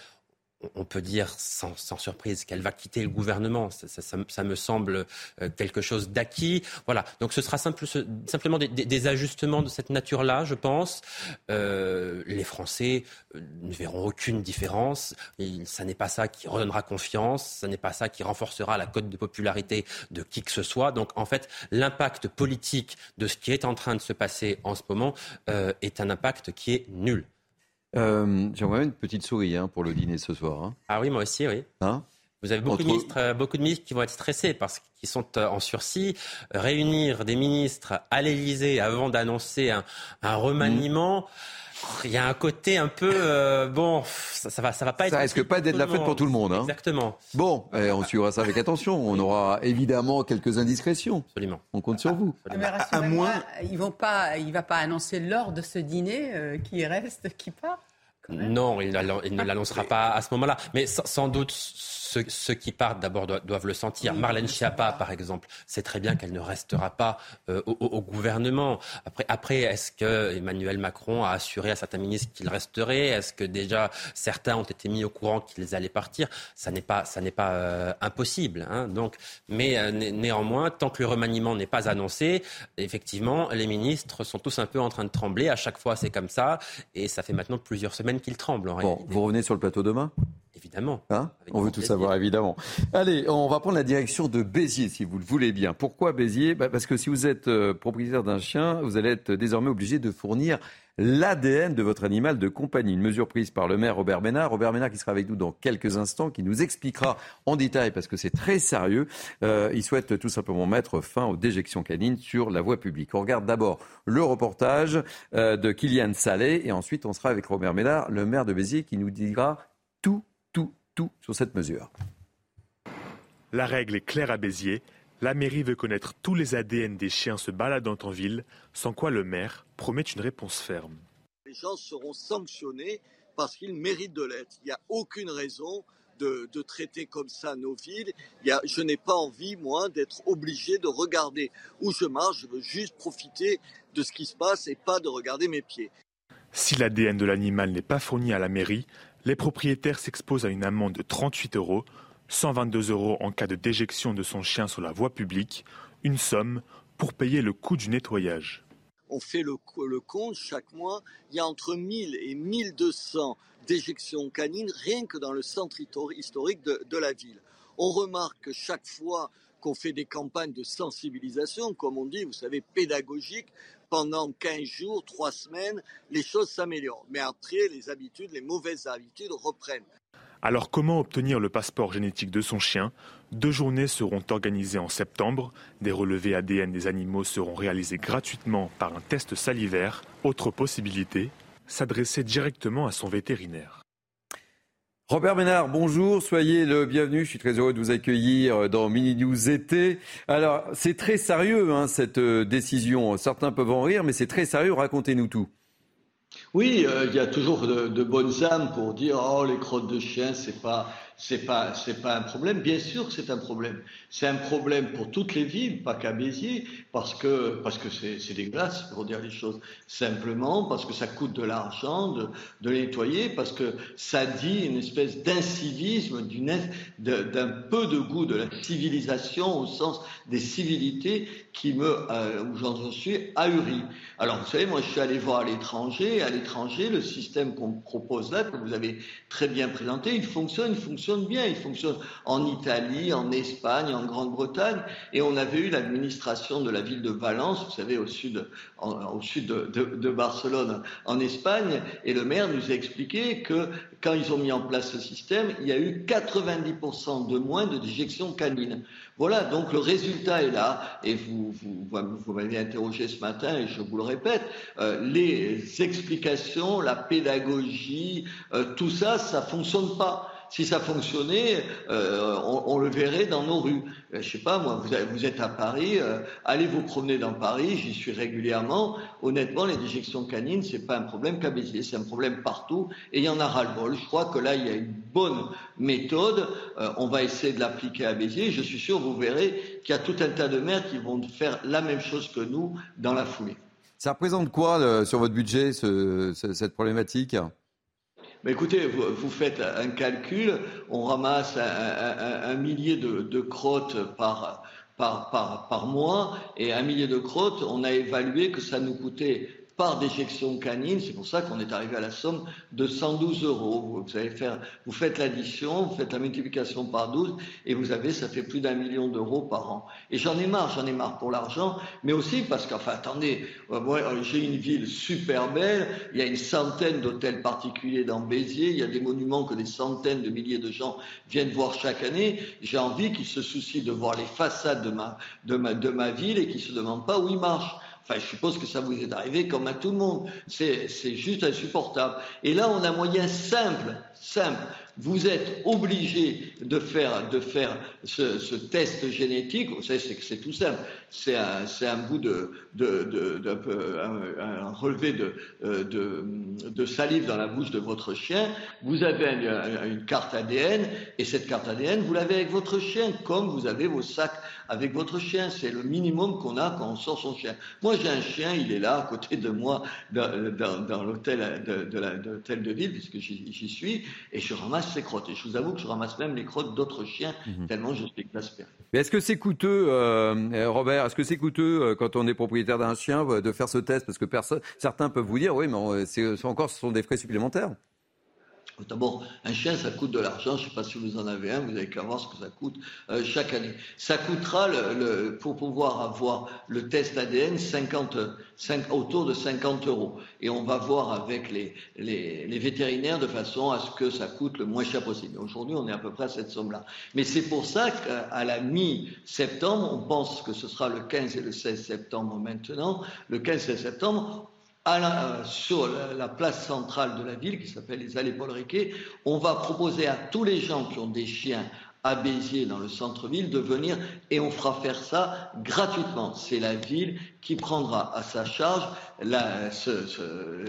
on peut dire sans, surprise qu'elle va quitter le gouvernement. Ça, me semble euh, quelque chose d'acquis. Voilà. Donc ce sera simplement des, ajustements de cette nature-là, je pense. Euh, les Français euh, ne verront aucune différence. Et ça n'est pas ça qui redonnera confiance. Ça n'est pas ça qui renforcera la cote de popularité de qui que ce soit. Donc en fait, l'impact politique de ce qui est en train de se passer en ce moment est un impact qui est nul. Euh, J'aimerais une petite souris hein, pour le dîner ce soir. Hein. Ah oui, moi aussi, oui. Hein? Vous avez beaucoup, de ministres, euh, beaucoup de ministres qui vont être stressés parce qu'ils sont euh, en sursis. Réunir des ministres à l'Élysée avant d'annoncer un, remaniement. Il y a un côté un peu bon, ça, ça, va, ça va pas être. Ça risque pas d'être la fête pour tout le monde. Hein. Exactement. Bon, eh, on suivra ça avec attention. On aura évidemment quelques indiscrétions. Absolument. On compte sur vous. À, moins, ils vont pas, il va pas annoncer l'heure de ce dîner qui reste, qui part. Non, il, ne l'annoncera pas à ce moment-là. Mais sans doute, ceux, qui partent d'abord doivent, le sentir. Marlène Schiappa, par exemple, sait très bien qu'elle ne restera pas euh, au, gouvernement. Après, après est-ce que Emmanuel Macron a assuré à certains ministres qu'ils resteraient Est-ce que déjà certains ont été mis au courant qu'ils allaient partir? Ça n'est pas, ça n'est pas euh, impossible. Hein. donc, mais euh, néanmoins, tant que le remaniement n'est pas annoncé, effectivement, les ministres sont tous un peu en train de trembler. À chaque fois, c'est comme ça, et ça fait maintenant plusieurs semaines qu'ils tremblent. En bon, vous revenez sur le plateau demain? Évidemment. Hein on veut tout savoir, évidemment. Allez, on va prendre la direction de Béziers, si vous le voulez bien. Pourquoi Béziers? Bah, Parce que si vous êtes euh, propriétaire d'un chien, vous allez être désormais obligé de fournir l'ADN de votre animal de compagnie. Une mesure prise par le maire Robert Ménard. Robert Ménard qui sera avec nous dans quelques instants, qui nous expliquera en détail, parce que c'est très sérieux, euh, il souhaite tout simplement mettre fin aux déjections canines sur la voie publique. On regarde d'abord le reportage euh, de Kylian Salé et ensuite on sera avec Robert Ménard, le maire de Béziers, qui nous dira tout tout sur cette mesure. La règle est claire à Béziers. La mairie veut connaître tous les ADN des chiens se baladant en ville, sans quoi le maire promet une réponse ferme. Les gens seront sanctionnés parce qu'ils méritent de l'être. Il n'y a aucune raison de, traiter comme ça nos villes. je n'ai pas envie, moi, d'être obligé de regarder où je marche. Je veux juste profiter de ce qui se passe et pas de regarder mes pieds. Si l'ADN de l'animal n'est pas fourni à la mairie, les propriétaires s'exposent à une amende de 38 euros, 122 euros en cas de déjection de son chien sur la voie publique, une somme pour payer le coût du nettoyage. On fait le, compte chaque mois, il y a entre 1000 et 1200 déjections canines rien que dans le centre historique de, de la ville. On remarque que chaque fois qu'on fait des campagnes de sensibilisation, comme on dit, vous savez, pédagogiques, pendant 15 jours, 3 semaines, les choses s'améliorent. Mais après, les habitudes, les mauvaises habitudes reprennent. Alors comment obtenir le passeport génétique de son chien? Deux journées seront organisées en septembre. Des relevés ADN des animaux seront réalisés gratuitement par un test salivaire. Autre possibilité, s'adresser directement à son vétérinaire. Robert Ménard, bonjour, soyez le bienvenu. Je suis très heureux de vous accueillir dans Mini News été. Alors, c'est très sérieux, hein, cette euh, décision. Certains peuvent en rire, mais c'est très sérieux. Racontez-nous tout. Oui, euh, il y a toujours de, de, bonnes âmes pour dire oh les crottes de chien c'est pas c'est pas c'est pas un problème. Bien sûr que c'est un problème. C'est un problème pour toutes les villes, pas qu'à Béziers, parce que parce que c'est c'est dégueulasse pour dire les choses simplement, parce que ça coûte de l'argent de de nettoyer, parce que ça dit une espèce d'incivisme, d'un peu de goût de la civilisation au sens des civilités qui me euh, où j'en suis ahuri. Alors vous savez, moi je suis allé voir à l'étranger. À l'étranger, le système qu'on propose là, que vous avez très bien présenté, il fonctionne, il fonctionne bien. Il fonctionne en Italie, en Espagne, en Grande-Bretagne. Et on avait eu l'administration de la ville de Valence, vous savez, au sud, au sud de, Barcelone, en Espagne. Et le maire nous a expliqué que quand ils ont mis en place ce système, il y a eu 90% de moins de déjections canines. Voilà, donc le résultat est là, et vous, m'avez interrogé ce matin, et je vous le répète, euh, les explications, la pédagogie, euh, tout ça, ça fonctionne pas Si ça fonctionnait, euh, on, le verrait dans nos rues. Euh, je sais pas, moi, vous, êtes à Paris, euh, allez vous promener dans Paris, j'y suis régulièrement. Honnêtement, les déjections canines, c'est pas un problème qu'à Béziers, c'est un problème partout et il y en a ras-le-bol. Je crois que là, il y a une bonne méthode. on va essayer de l'appliquer à Béziers. Je suis sûr, vous verrez qu'il y a tout un tas de maires qui vont faire la même chose que nous dans la foulée. Ça représente quoi sur votre budget, cette problématique? Mais écoutez, vous, faites un calcul, on ramasse un, millier de, crottes par, par, par, par mois, et un millier de crottes, on a évalué que ça nous coûtait par déjection canine. C'est pour ça qu'on est arrivé à la somme de 112 euros. Vous, allez faire, vous faites l'addition, vous faites la multiplication par 12 et vous avez, ça fait plus d'un million d'euros par an. Et j'en ai marre, j'en ai marre pour l'argent, mais aussi parce qu'enfin, attendez, euh, moi, j'ai une ville super belle, il y a une centaine d'hôtels particuliers dans Béziers, il y a des monuments que des centaines de milliers de gens viennent voir chaque année. J'ai envie qu'ils se soucient de voir les façades de ma, de ma, de ma ville et qu'ils se demandent pas où ils marchent. Enfin, je suppose que ça vous est arrivé comme à tout le monde. C'est juste insupportable. Et là, on a un moyen simple, simple. Vous êtes obligé de faire, de faire ce, test génétique. Vous savez, c'est tout simple. C'est un, bout de, de, un, relevé de, euh, de, salive dans la bouche de votre chien. Vous avez une carte ADN et cette carte ADN, vous l'avez avec votre chien, comme vous avez vos sacs avec votre chien. C'est le minimum qu'on a quand on sort son chien. Moi, j'ai un chien, il est là, à côté de moi, dans, dans, l'hôtel de, de, de ville, puisque j'y suis, et je ramasse ses crottes. Et je vous avoue que je ramasse même les crottes d'autres chiens, mhm. tellement je suis exaspéré. Mais est-ce que c'est coûteux, euh, Robert, est-ce que c'est coûteux euh, quand on est propriétaire d'un chien de faire ce test? Parce que personne, certains peuvent vous dire, oui, mais c'est encore, ce sont des frais supplémentaires. D'abord, un chien, ça coûte de l'argent. Je ne sais pas si vous en avez un, vous avez qu'à voir ce que ça coûte euh, chaque année. Ça coûtera, le, pour pouvoir avoir le test ADN, 50, 5, autour de 50 euros. Et on va voir avec les, vétérinaires de façon à ce que ça coûte le moins cher possible. Aujourd'hui, on est à peu près à cette somme-là. Mais c'est pour ça qu'à la mi-septembre, on pense que ce sera le 15 et le 16 septembre maintenant. Le 15 et septembre, euh, sur la, place centrale de la ville, qui s'appelle les Allées Paul Riquet, on va proposer à tous les gens qui ont des chiens à Béziers, dans le centre-ville, de venir et on fera faire ça gratuitement. C'est la ville qui prendra à sa charge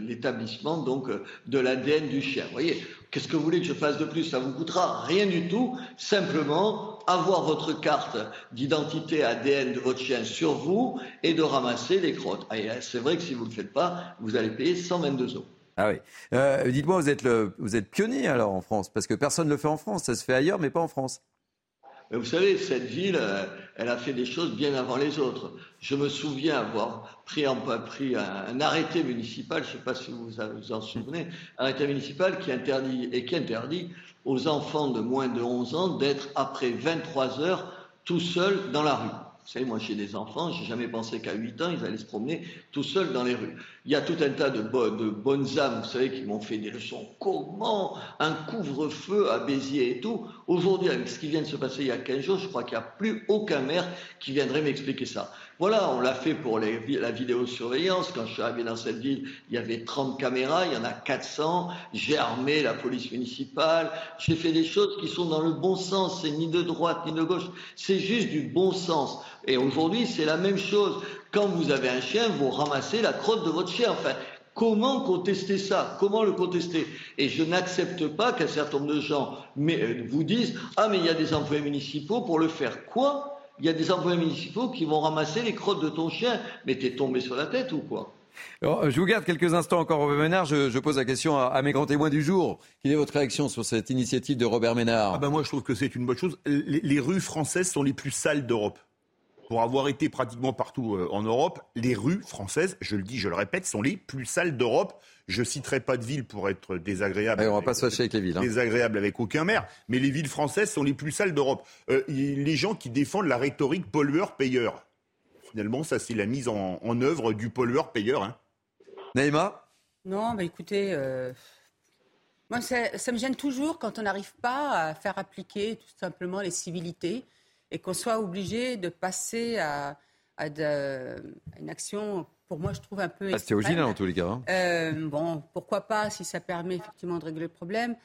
l'établissement donc de l'ADN du chien. Vous voyez, qu'est-ce que vous voulez que je fasse de plus? Ça vous coûtera rien du tout. Simplement avoir votre carte d'identité ADN de votre chien sur vous et de ramasser les crottes. Euh, c'est vrai que si vous ne le faites pas, vous allez payer 122 euros. Ah oui. Euh, dites-moi, vous êtes, vous êtes pionnier alors en France, parce que personne ne le fait en France. Ça se fait ailleurs, mais pas en France. Vous savez, cette ville, euh, elle a fait des choses bien avant les autres. Je me souviens avoir pris, un, arrêté municipal, je ne sais pas si vous vous en souvenez, arrêté municipal qui interdit et qui interdit aux enfants de moins de 11 ans d'être après 23 heures tout seuls dans la rue. Vous savez, moi j'ai des enfants, j'ai jamais pensé qu'à 8 ans ils allaient se promener tout seuls dans les rues. Il y a tout un tas de, de bonnes âmes, vous savez, qui m'ont fait des leçons. Comment un couvre-feu à Béziers et tout Aujourd'hui, avec ce qui vient de se passer il y a 15 jours, je crois qu'il n'y a plus aucun maire qui viendrait m'expliquer ça. Voilà, on l'a fait pour la vidéosurveillance. Quand je suis arrivé dans cette ville, il y avait 30 caméras, il y en a 400. J'ai armé la police municipale. J'ai fait des choses qui sont dans le bon sens. C'est ni de droite ni de gauche. C'est juste du bon sens. Et aujourd'hui, c'est la même chose. Quand vous avez un chien, vous ramassez la crotte de votre chien. Enfin, Comment contester ça? Comment le contester? Et je n'accepte pas qu'un certain nombre de gens euh, vous disent Ah, mais il y a des employés municipaux pour le faire. Quoi? Il y a des employés municipaux qui vont ramasser les crottes de ton chien. Mais t'es tombé sur la tête ou quoi je vous garde quelques instants encore, Robert Ménard. Je, pose la question à, mes grands témoins du jour. Quelle est votre réaction sur cette initiative de Robert Ménard? Ah ben Moi, je trouve que c'est une bonne chose. les, rues françaises sont les plus sales d'Europe pour avoir été pratiquement partout euh, en Europe, les rues françaises, je le dis, je le répète, sont les plus sales d'Europe. Je citerai pas de ville pour être désagréable. on va pas se fâcher avec les villes. Hein. Désagréable avec aucun maire, mais les villes françaises sont les plus sales d'Europe. Euh, les gens qui défendent la rhétorique pollueur-payeur. Finalement, ça c'est la mise en, œuvre du pollueur-payeur. Hein. Naïma Non, bah écoutez, euh, moi ça, ça, me gêne toujours quand on n'arrive pas à faire appliquer tout simplement les civilités et qu'on soit obligé de passer à, une action, pour moi, je trouve un peu. Ah, C'était original en tous les cas. Hein. Euh, bon, pourquoi pas, si ça permet effectivement de régler le problème.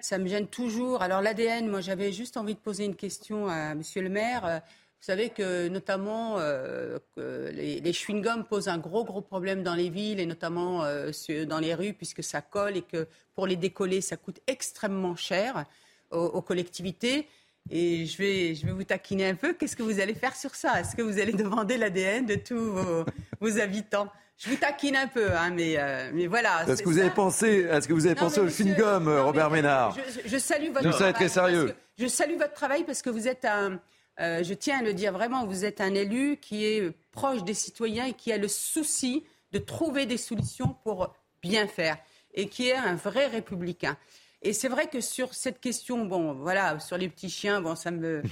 ça me gêne toujours. Alors l'ADN, moi j'avais juste envie de poser une question à Monsieur le maire. Euh, Vous savez que notamment euh, que les, les chewing-gums posent un gros gros problème dans les villes et notamment euh, dans les rues puisque ça colle et que pour les décoller ça coûte extrêmement cher aux, aux collectivités. Et je vais, je vais vous taquiner un peu. Qu'est-ce que vous allez faire sur ça? Est-ce que vous allez demander l'ADN de tous vos, vos habitants? Je vous taquine un peu, hein, mais, euh, mais voilà. Est-ce que vous avez pensé, est-ce que vous avez Non, pensé au chewing-gum, Robert Ménard? Je, je salue votre travail très sérieux. que Je salue votre travail parce que vous êtes un, euh, je tiens à le dire vraiment, vous êtes un élu qui est proche des citoyens et qui a le souci de trouver des solutions pour bien faire et qui est un vrai républicain. Et c'est vrai que sur cette question, bon, voilà, sur les petits chiens, bon, ça me,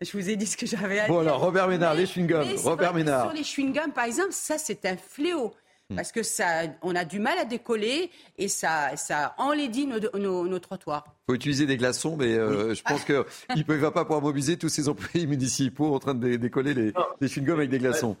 je vous ai dit ce que j'avais à Bon dire. alors, Robert Ménard, les chewing-gums. Robert Ménard. Sur les chewing-gums, par exemple, ça, c'est un fléau. Hmm. Parce que ça, on a du mal à décoller et ça, ça enlaidit nos, nos, nos trottoirs. faut utiliser des glaçons, mais euh, je pense qu'il ne va pas pouvoir mobiliser tous ces employés municipaux en train de dé- décoller les, les chewing-gums avec des glaçons.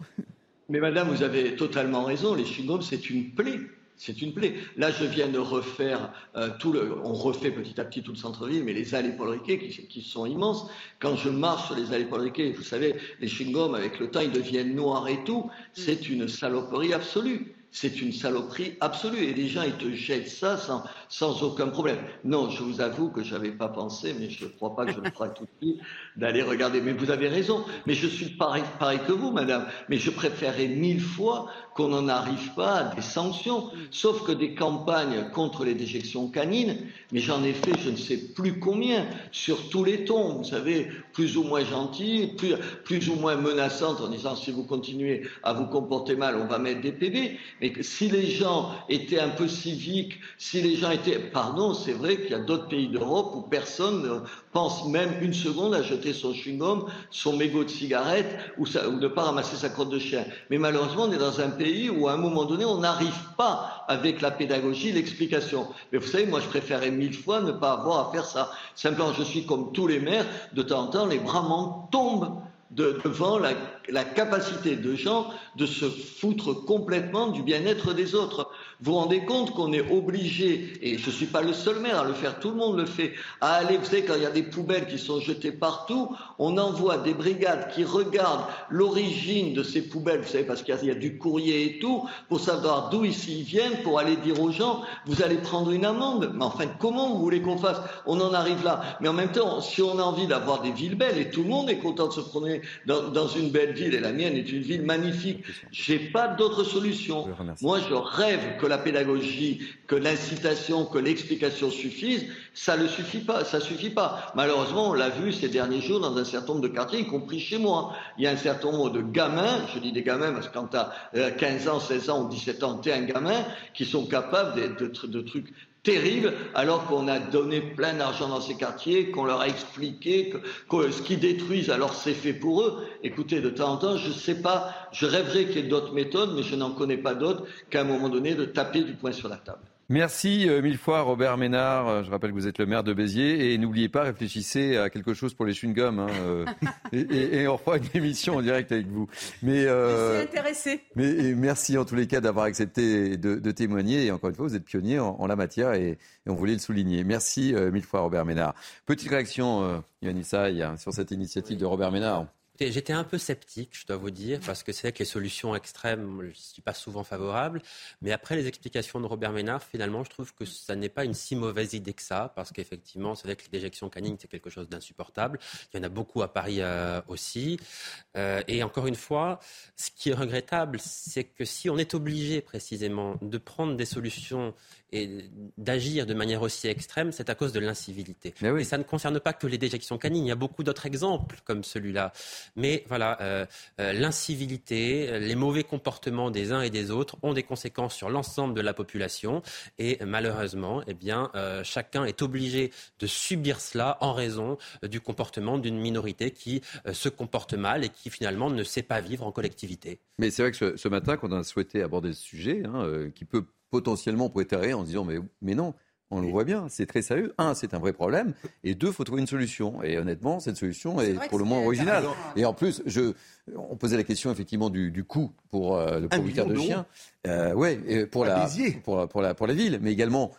Mais madame, vous avez totalement raison. Les chewing-gums, c'est une plaie. C'est une plaie. Là, je viens de refaire euh, tout le. On refait petit à petit tout le centre-ville, mais les allées Paul Riquet qui, qui sont immenses. Quand je marche sur les allées Paul Riquet, vous savez, les chewing-gums, avec le temps, ils deviennent noirs et tout. C'est une saloperie absolue. C'est une saloperie absolue. Et les gens, ils te jettent ça sans, sans aucun problème. Non, je vous avoue que je n'avais pas pensé, mais je ne crois pas que je le ferai tout de suite, d'aller regarder. Mais vous avez raison. Mais je suis pareil, pareil que vous, madame. Mais je préférerais mille fois qu'on n'en arrive pas à des sanctions. Sauf que des campagnes contre les déjections canines, mais j'en ai fait je ne sais plus combien, sur tous les tons, vous savez, plus ou moins gentilles, plus, plus ou moins menaçantes en disant si vous continuez à vous comporter mal, on va mettre des PV. Mais que si les gens étaient un peu civiques, si les gens étaient... Pardon, c'est vrai qu'il y a d'autres pays d'Europe où personne ne pense même une seconde à jeter son chewing-gum, son mégot de cigarette ou, sa- ou de pas ramasser sa crotte de chien. Mais malheureusement, on est dans un pays où à un moment donné, on n'arrive pas avec la pédagogie, l'explication. Mais vous savez, moi, je préférais mille fois ne pas avoir à faire ça. Simplement, je suis comme tous les maires, de temps en temps, les bras m'en tombent de- devant la capacité de gens de se foutre complètement du bien-être des autres. Vous vous rendez compte qu'on est obligé, et je ne suis pas le seul maire à le faire, tout le monde le fait, à aller, vous savez, quand il y a des poubelles qui sont jetées partout, on envoie des brigades qui regardent l'origine de ces poubelles, vous savez, parce qu'il y a- il y, a du courrier et tout, pour savoir d'où ils viennent, pour aller dire aux gens, vous allez prendre une amende. Mais enfin, comment vous voulez qu'on fasse? On en arrive là. Mais en même temps, si on a envie d'avoir des villes belles, et tout le monde est content de se promener dans, dans une belle ville, et la mienne est une ville magnifique, j'ai pas d'autre solution. Moi, je rêve que la pédagogie, que l'incitation, que l'explication suffisent. Ça ne suffit pas. Ça suffit pas. Malheureusement, on l'a vu ces derniers jours dans un certain nombre de quartiers, y compris chez moi. Il y a un certain nombre de gamins, je dis des gamins parce que quand tu as 15 ans, 16 ans ou 17 ans, tu es un gamin, qui sont capables de, de trucs terribles, alors qu'on a donné plein d'argent dans ces quartiers, qu'on leur a expliqué que, ce qu'ils détruisent, alors c'est fait pour eux. Écoutez, de temps en temps, je sais pas, je rêverais qu'il y ait d'autres méthodes, mais je n'en connais pas d'autres qu'à un moment donné de taper du poing sur la table. Merci euh, mille fois Robert Ménard. Euh, Je rappelle que vous êtes le maire de Béziers et n'oubliez pas, réfléchissez à quelque chose pour les chewing-gums. hein, euh, et, et- et on fera une émission en direct avec vous. Mais, euh, Je suis intéressée. mais et merci en tous les cas d'avoir accepté de, de témoigner. Et encore une fois, vous êtes pionnier en, en la matière et, et on voulait le souligner. Merci euh, mille fois Robert Ménard. Petite réaction, euh, Saï, hein, sur cette initiative de Robert Ménard. J'étais un peu sceptique, je dois vous dire, parce que c'est vrai que les solutions extrêmes, je ne suis pas souvent favorable. Mais après les explications de Robert Ménard, finalement, je trouve que ça n'est pas une si mauvaise idée que ça, parce qu'effectivement, c'est vrai que les déjections canines, c'est quelque chose d'insupportable. Il y en a beaucoup à Paris euh, aussi. Euh, et encore une fois, ce qui est regrettable, c'est que si on est obligé précisément de prendre des solutions et d'agir de manière aussi extrême, c'est à cause de l'incivilité. Et ça ne concerne pas que les déjections canines, il y a beaucoup d'autres exemples comme celui-là. Mais voilà, euh, euh, l'incivilité, les mauvais comportements des uns et des autres ont des conséquences sur l'ensemble de la population. Et malheureusement, eh bien, euh, chacun est obligé de subir cela en raison du comportement d'une minorité qui se comporte mal et qui finalement ne sait pas vivre en collectivité. Mais c'est vrai que ce, ce matin, qu'on a souhaité aborder ce sujet, hein, qui peut potentiellement prétérer en se disant mais, mais non, on le voit bien, c'est très sérieux. Un, c'est un vrai problème. Et deux, il faut trouver une solution. Et honnêtement, cette solution est, pour le moins originale. intéressant. Et en plus, je, on posait la question effectivement du, du coût pour euh, le propriétaire de chien. Euh, et pour la, pour, pour, la, pour la ville, mais également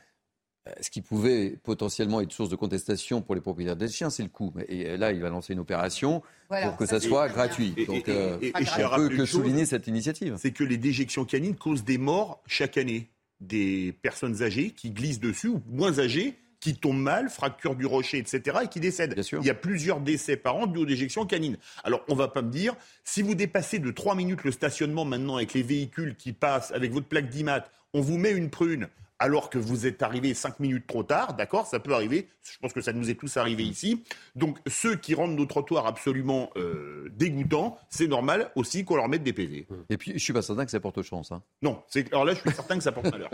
ce qui pouvait potentiellement être source de contestation pour les propriétaires des chiens, c'est le coût. Et là, il va lancer une opération pour que ça, soit gratuit. Donc, euh, on peut que souligner cette initiative. C'est que les déjections canines causent des morts chaque année. Des personnes âgées qui glissent dessus ou moins âgées qui tombent mal, fracture du rocher, etc., et qui décèdent. Il y a plusieurs décès par an dus aux déjections canines. Alors, on ne va pas me dire, si vous dépassez de 3 minutes le stationnement maintenant avec les véhicules qui passent avec votre plaque d'IMAT, on vous met une prune alors que vous êtes arrivé cinq minutes trop tard, d'accord, ça peut arriver, je pense que ça nous est tous arrivé ici. Donc ceux qui rendent nos trottoirs absolument euh, dégoûtants, c'est normal aussi qu'on leur mette des PV. Et puis je suis pas certain que ça porte chance. Hein. Non, alors là je suis certain que ça porte malheur.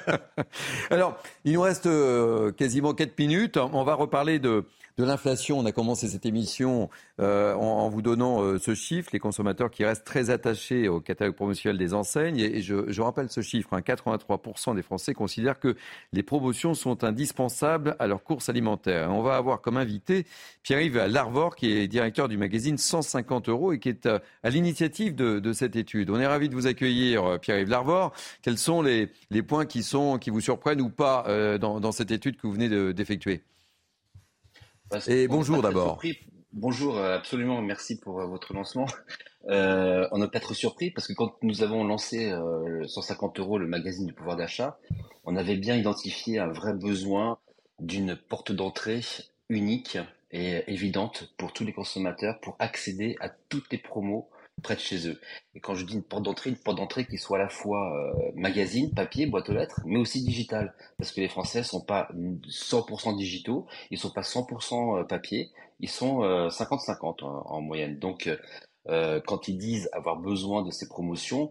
alors, il nous reste euh, quasiment 4 minutes, on va reparler de de l'inflation. On a commencé cette émission euh, en, vous donnant euh, ce chiffre, les consommateurs qui restent très attachés au catalogue promotionnel des enseignes. Et, je, rappelle ce chiffre, 83% hein, des Français considèrent que les promotions sont indispensables à leur course alimentaire. on va avoir comme invité Pierre-Yves Larvor, qui est directeur du magazine 150 euros et qui est euh, à, l'initiative de, cette étude. On est ravi de vous accueillir, Pierre-Yves Larvor. Quels sont les, points qui, sont, qui vous surprennent ou pas dans, dans cette étude que vous venez d'effectuer? Et bonjour d'abord. Bonjour, euh, absolument, merci pour euh, votre lancement. Euh, on a peut-être surpris parce que quand nous avons lancé 150 euros le magazine du pouvoir d'achat, on avait bien identifié un vrai besoin d'une porte d'entrée unique et évidente pour tous les consommateurs pour accéder à toutes les promos près de chez eux. Et quand je dis une porte d'entrée, une porte d'entrée qui soit à la fois euh, magazine, papier, boîte aux lettres, mais aussi digital. Parce que les Français sont pas 100% digitaux, ils sont pas 100% euh, papier, ils sont 50-50 euh, en, moyenne. Donc, quand ils disent avoir besoin de ces promotions,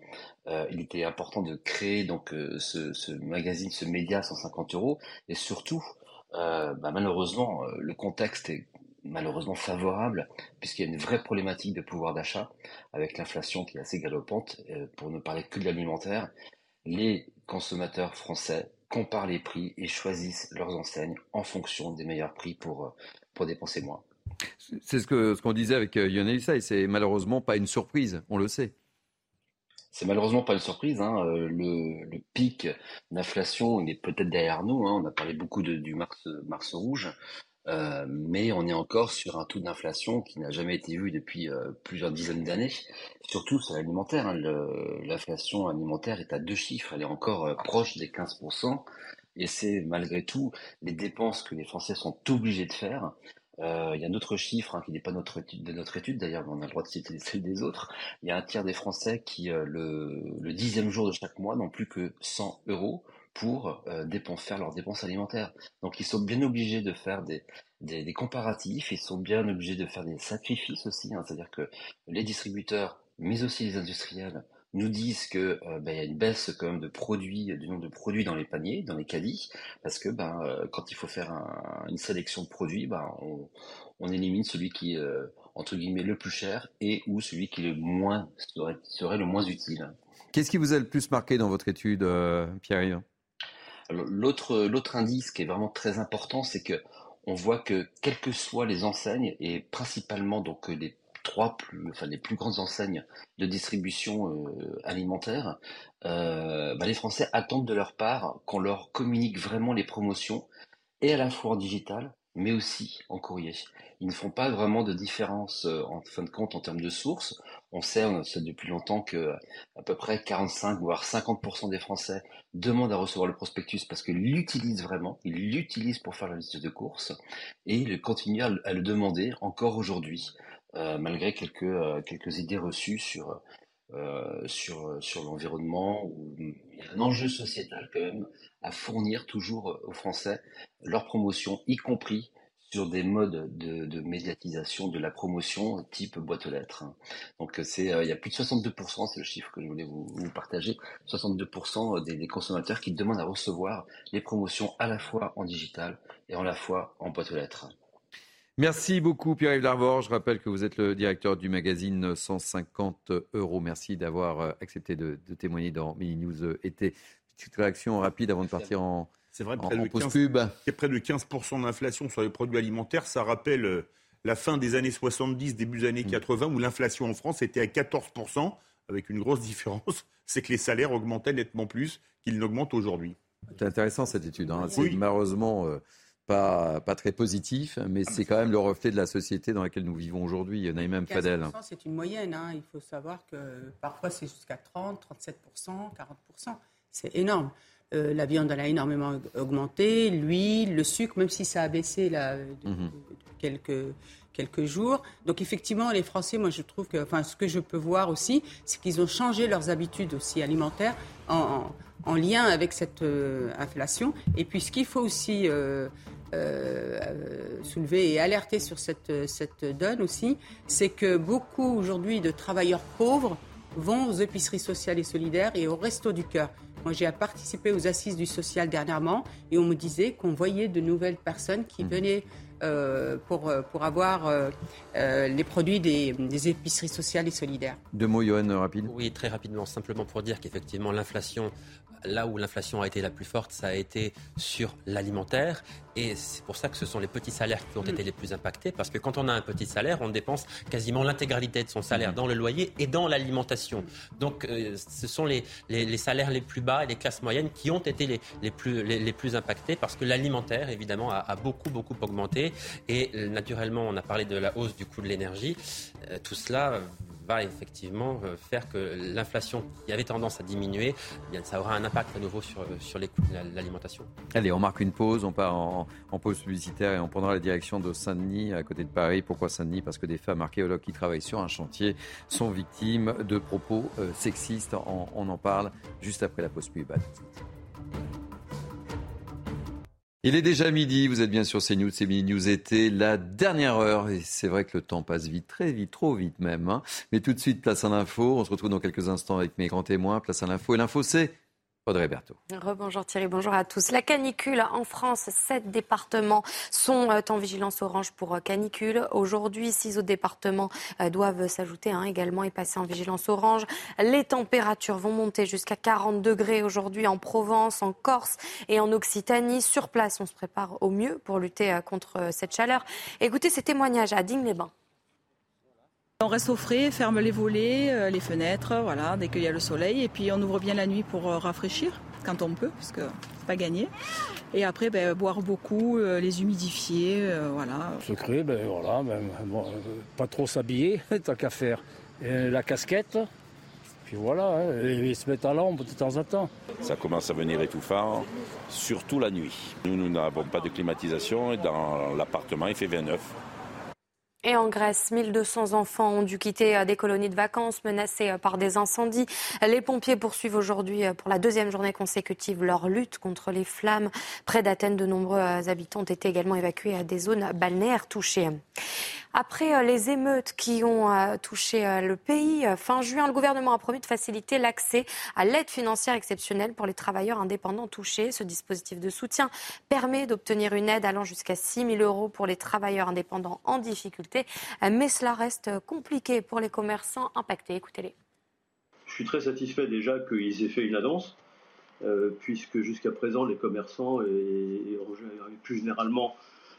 il était important de créer donc ce, magazine, ce média 150 euros, et surtout, bah, malheureusement, le contexte est malheureusement favorable, puisqu'il y a une vraie problématique de pouvoir d'achat, avec l'inflation qui est assez galopante, euh, pour ne parler que de l'alimentaire. Les consommateurs français comparent les prix et choisissent leurs enseignes en fonction des meilleurs prix pour, euh, pour dépenser moins. C'est ce qu'on ce qu'on disait avec euh, Yonelissa, et c'est malheureusement pas une surprise, on le sait. C'est malheureusement pas une surprise. Hein. Le, le, pic d'inflation, il est peut-être derrière nous. Hein. On a parlé beaucoup de, du mars, mars rouge. Euh, mais on est encore sur un taux d'inflation qui n'a jamais été vu depuis euh, plusieurs dizaines d'années, surtout sur l'alimentaire. Hein. L'inflation alimentaire est à deux chiffres, elle est encore euh, proche des 15%, et c'est malgré tout les dépenses que les Français sont obligés de faire. il y a un autre chiffre hein, qui n'est pas de notre étude d'ailleurs, on a le droit de citer celle des autres. Il y a un tiers des Français qui, le, le dixième jour de chaque mois, n'ont plus que 100 euros pour euh, faire leurs dépenses alimentaires. Donc ils sont bien obligés de faire des, comparatifs, ils sont bien obligés de faire des sacrifices aussi, hein. c'est-à-dire que les distributeurs, mais aussi les industriels, nous disent que euh, ben, y a une baisse de produits, du nombre de produits dans les paniers, dans les caddies, parce que ben, euh, quand il faut faire une sélection de produits, ben, on, on élimine celui qui est entre guillemets le plus cher et ou celui qui est le moins serait, serait le moins utile. Qu'est-ce qui vous a le plus marqué dans votre étude, Pierre-Yves? L'autre, indice qui est vraiment très important, c'est que on voit que quelles que soient les enseignes et principalement donc les trois plus, enfin les plus grandes enseignes de distribution euh, alimentaire, euh, bah, les Français attendent de leur part qu'on leur communique vraiment les promotions et à la fois en digital, mais aussi en courrier. Ils ne font pas vraiment de différence euh, en fin de compte en termes de sources. On sait, on sait depuis longtemps que à peu près 45 voire 50% des Français demandent à recevoir le prospectus parce qu'ils l'utilisent vraiment, ils l'utilisent pour faire la liste de courses et ils continuent à, le demander encore aujourd'hui, euh, malgré quelques, euh, quelques idées reçues sur, l'environnement ou un enjeu sociétal quand même fournir toujours aux Français leur promotion, y compris sur des modes de, médiatisation de la promotion type boîte aux lettres. Donc c'est euh, il y a plus de 62%, c'est le chiffre que je voulais vous, partager, 62% des, consommateurs qui demandent à recevoir les promotions à la fois en digital et à la fois en boîte aux lettres. Merci beaucoup Pierre-Yves Larvor. Je rappelle que vous êtes le directeur du magazine 150 euros. Merci d'avoir euh, accepté de, témoigner dans Mini News euh, été. Petite réaction rapide avant de partir en, c'est vrai, près, de 15, il y a près de 15% d'inflation sur les produits alimentaires. Ça rappelle euh, la fin des années 70, début des années 80, mm. où l'inflation en France était à 14%, avec une grosse différence, c'est que les salaires augmentaient nettement plus qu'ils n'augmentent aujourd'hui. C'est intéressant cette étude. Hein. C'est malheureusement euh, pas, pas très positif, mais c'est quand même le reflet de la société dans laquelle nous vivons aujourd'hui. même Fadel. C'est une moyenne. Hein. Il faut savoir que parfois c'est jusqu'à 30, 37%, 40%. C'est énorme. Euh, la viande elle a énormément augmenté, l'huile, le sucre, même si ça a baissé là, depuis mhm. quelques, quelques jours. Donc effectivement, les Français, moi je trouve que, enfin, ce que je peux voir aussi, c'est qu'ils ont changé leurs habitudes aussi alimentaires en, en, lien avec cette euh, inflation. Et puis ce qu'il faut aussi euh, soulever et alerter sur cette, cette donne aussi, c'est que beaucoup aujourd'hui de travailleurs pauvres vont aux épiceries sociales et solidaires et au resto du cœur. Moi, j'ai participé aux assises du social dernièrement et on me disait qu'on voyait de nouvelles personnes qui mmh. venaient euh, pour, euh, pour avoir euh, les produits des, des, épiceries sociales et solidaires. Deux mots, Johan, rapide. Oui, très rapidement, simplement pour dire qu'effectivement, l'inflation là où l'inflation a été la plus forte, ça a été sur l'alimentaire. Et c'est pour ça que ce sont les petits salaires qui ont été les plus impactés. Parce que quand on a un petit salaire, on dépense quasiment l'intégralité de son salaire dans le loyer et dans l'alimentation. Donc euh, ce sont les, les, salaires les plus bas et les classes moyennes qui ont été les, les plus, les, plus impactés parce que l'alimentaire, évidemment, a, beaucoup, beaucoup augmenté. Et euh, naturellement, on a parlé de la hausse du coût de l'énergie. Euh, tout cela va effectivement euh, faire que l'inflation qui avait tendance à diminuer, eh bien, ça aura un impact à nouveau sur, euh, sur les coûts de l'alimentation. Allez, on marque une pause, on part en, pause publicitaire et on prendra la direction de Saint-Denis, à côté de Paris. Pourquoi Saint-Denis? Parce que des femmes archéologues qui travaillent sur un chantier sont victimes de propos euh, sexistes. On, on, en parle juste après la pause publicitaire. Il est déjà midi, vous êtes bien sur CNews, c'est Midi News été, la dernière heure, et c'est vrai que le temps passe vite, très vite, trop vite même. Hein. Mais tout de suite, place à l'info, on se retrouve dans quelques instants avec mes grands témoins, place à l'info, et l'info c'est Audrey Berthaud. Rebonjour Thierry, bonjour à tous. La canicule en France, sept départements sont euh, en vigilance orange pour euh, canicule. Aujourd'hui, six autres départements euh, doivent s'ajouter hein, également et passer en vigilance orange. Les températures vont monter jusqu'à 40 degrés aujourd'hui en Provence, en Corse et en Occitanie. Sur place, on se prépare au mieux pour lutter contre cette chaleur. Écoutez ces témoignages à Digne-les-Bains. On reste au frais, ferme les volets, euh, les fenêtres, voilà, dès qu'il y a le soleil. Et puis on ouvre bien la nuit pour euh, rafraîchir quand on peut, parce que c'est pas gagné. Et après, ben, boire beaucoup, euh, les humidifier, voilà. Secret, ben voilà, ben, pas trop s'habiller, tant qu'à faire. la casquette, puis voilà, hein, et se mettre à l'ombre de temps en temps. Ça commence à venir étouffant, surtout la nuit. Nous, nous n'avons pas de climatisation et dans l'appartement, il fait 29. Et en Grèce, 1200 enfants ont dû quitter euh, des colonies de vacances menacées euh, par des incendies. Les pompiers poursuivent aujourd'hui euh, pour la deuxième journée consécutive leur lutte contre les flammes. Près d'Athènes, de nombreux habitants ont été également évacués à des zones balnéaires touchées. Après les émeutes qui ont touché le pays, fin juin, le gouvernement a promis de faciliter l'accès à l'aide financière exceptionnelle pour les travailleurs indépendants touchés. Ce dispositif de soutien permet d'obtenir une aide allant jusqu'à 6 000 euros pour les travailleurs indépendants en difficulté. Mais cela reste compliqué pour les commerçants impactés. Écoutez-les. Je suis très satisfait déjà qu'ils aient fait une annonce. puisque jusqu'à présent, les commerçants et, plus généralement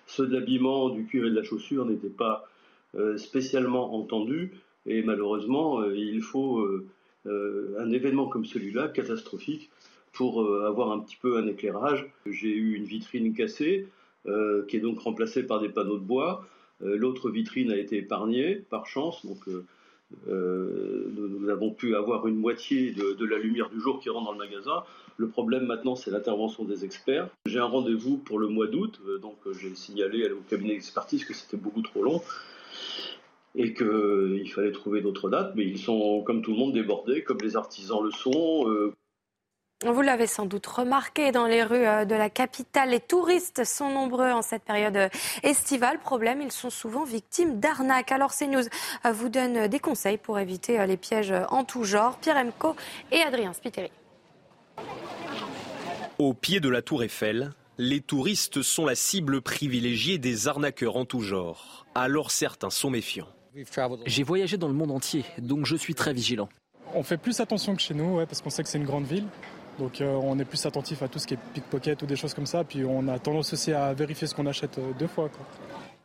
ceux de l'habillement, du cuir et de la chaussure n'étaient pas euh, spécialement entendus. Et malheureusement, euh, il faut euh, un événement comme celui-là, catastrophique, pour avoir un petit peu un éclairage. J'ai eu une vitrine cassée, qui est donc remplacée par des panneaux de bois. L'autre vitrine a été épargnée, par chance. Donc, nous, avons pu avoir une moitié de, la lumière du jour qui rentre dans le magasin. Le problème maintenant, c'est l'intervention des experts. J'ai un rendez-vous pour le mois d'août, euh, donc euh, j'ai signalé au cabinet d'expertise que c'était beaucoup trop long et qu'il euh, fallait trouver d'autres dates, mais ils sont, comme tout le monde, débordés, comme les artisans le sont. Vous l'avez sans doute remarqué dans les rues de la capitale, les touristes sont nombreux en cette période estivale. Problème, ils sont souvent victimes d'arnaques. Alors CNews vous donne des conseils pour éviter les pièges en tout genre. Pierre Emco et Adrien Spiteri. Au pied de la tour Eiffel, les touristes sont la cible privilégiée des arnaqueurs en tout genre. Alors certains sont méfiants. J'ai voyagé dans le monde entier, donc je suis très vigilant. On fait plus attention que chez nous, parce qu'on sait que c'est une grande ville. Donc euh, on est plus attentif à tout ce qui est pickpocket ou des choses comme ça. Puis on a tendance aussi à vérifier ce qu'on achète euh, deux fois.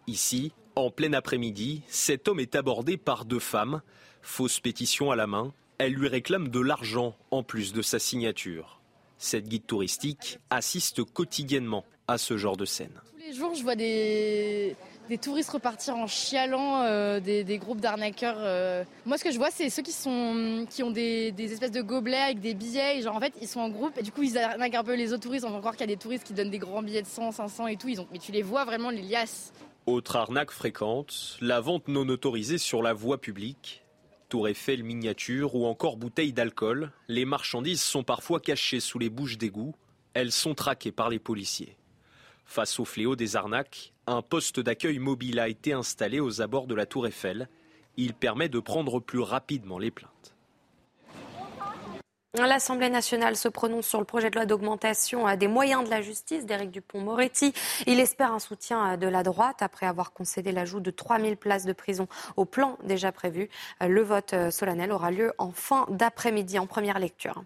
Ici, en plein après-midi, cet homme est abordé par deux femmes. Fausse pétition à la main, elle lui réclame de l'argent en plus de sa signature. Cette guide touristique assiste quotidiennement à ce genre de scène. Tous les jours, je vois des, des touristes repartir en chialant, euh, des, groupes d'arnaqueurs. euh. Moi, ce que je vois, c'est ceux qui, sont, qui ont des, espèces de gobelets avec des billets. Et genre, en fait, ils sont en groupe et du coup, ils arnaquent un peu les autres touristes. On va croire qu'il y a des touristes qui donnent des grands billets de 100, 500 et tout. Ils ont... Mais tu les vois vraiment, les liasses. Autre arnaque fréquente, la vente non autorisée sur la voie publique. Tour Eiffel miniature ou encore bouteilles d'alcool, les marchandises sont parfois cachées sous les bouches d'égout. Elles sont traquées par les policiers. Face au fléau des arnaques, un poste d'accueil mobile a été installé aux abords de la Tour Eiffel. Il permet de prendre plus rapidement les plaintes. L'Assemblée nationale se prononce sur le projet de loi d'augmentation euh, des moyens de la justice d'Éric Dupont-Moretti. Il espère un soutien euh, de la droite après avoir concédé l'ajout de 3000 places de prison au plan déjà prévu. Euh, Le vote solennel aura lieu en fin d'après-midi en première lecture.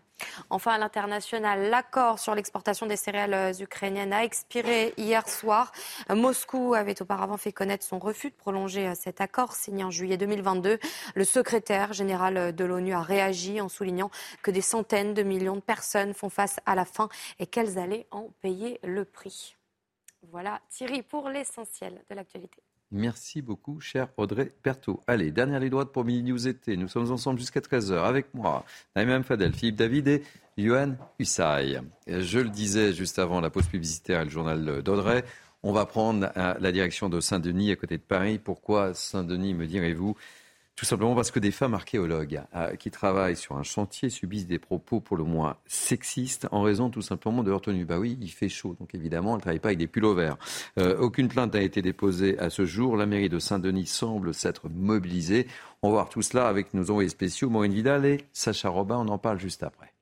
Enfin, à l'international, l'accord sur l'exportation des céréales ukrainiennes a expiré hier soir. Moscou avait auparavant fait connaître son refus de prolonger cet accord signé en juillet 2022. Le secrétaire général de l'ONU a réagi en soulignant que des centaines de millions de personnes font face à la faim et qu'elles allaient en payer le prix. Voilà Thierry pour l'essentiel de l'actualité. Merci beaucoup, cher Audrey Berthaud. Allez, dernière ligne droite pour Mini News été. Nous sommes ensemble jusqu'à 13h avec moi, Naïm Fadel, Philippe David et Johan Hussay. Je le disais juste avant la pause publicitaire et le journal d'Audrey, on va prendre la direction de Saint-Denis à côté de Paris. Pourquoi Saint-Denis, me direz-vous? Tout simplement parce que des femmes archéologues euh, qui travaillent sur un chantier subissent des propos pour le moins sexistes en raison tout simplement de leur tenue. Bah oui, il fait chaud, donc évidemment, elles ne travaillent pas avec des pullovers. Euh, aucune plainte n'a été déposée à ce jour. La mairie de Saint-Denis semble s'être mobilisée. On va voir tout cela avec nos envoyés spéciaux, Maureen Vidal et Sacha Robin. On en parle juste après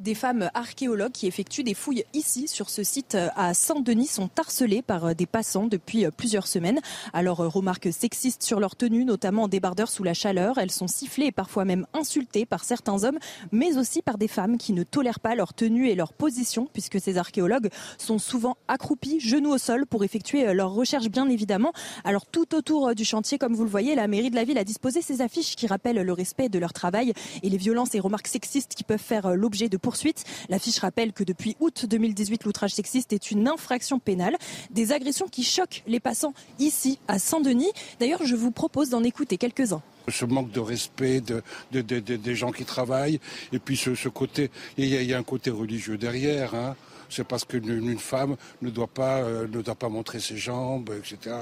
des femmes archéologues qui effectuent des fouilles ici, sur ce site euh, à Saint-Denis, sont harcelées par des passants depuis plusieurs semaines. Alors, remarques sexistes sur leur tenue, notamment en débardeur sous la chaleur. Elles sont sifflées et parfois même insultées par certains hommes, mais aussi par des femmes qui ne tolèrent pas leur tenue et leur position, puisque ces archéologues sont souvent accroupis, genoux au sol, pour effectuer leurs recherches, bien évidemment. Alors, tout autour du chantier, comme vous le voyez, la mairie de la ville a disposé ces affiches qui rappellent le respect de leur travail et les violences et remarques sexistes qui peuvent faire l'objet de poursuite. L'affiche rappelle que depuis août 2018, l'outrage sexiste est une infraction pénale. Des agressions qui choquent les passants ici, à Saint-Denis. D'ailleurs, je vous propose d'en écouter quelques-uns ce manque de respect de, de, de, des gens qui travaillent, et puis ce, ce côté, il y, a, il y, a un côté religieux derrière. Hein. C'est parce qu'une une femme ne doit, pas, euh, ne doit pas montrer ses jambes, etc.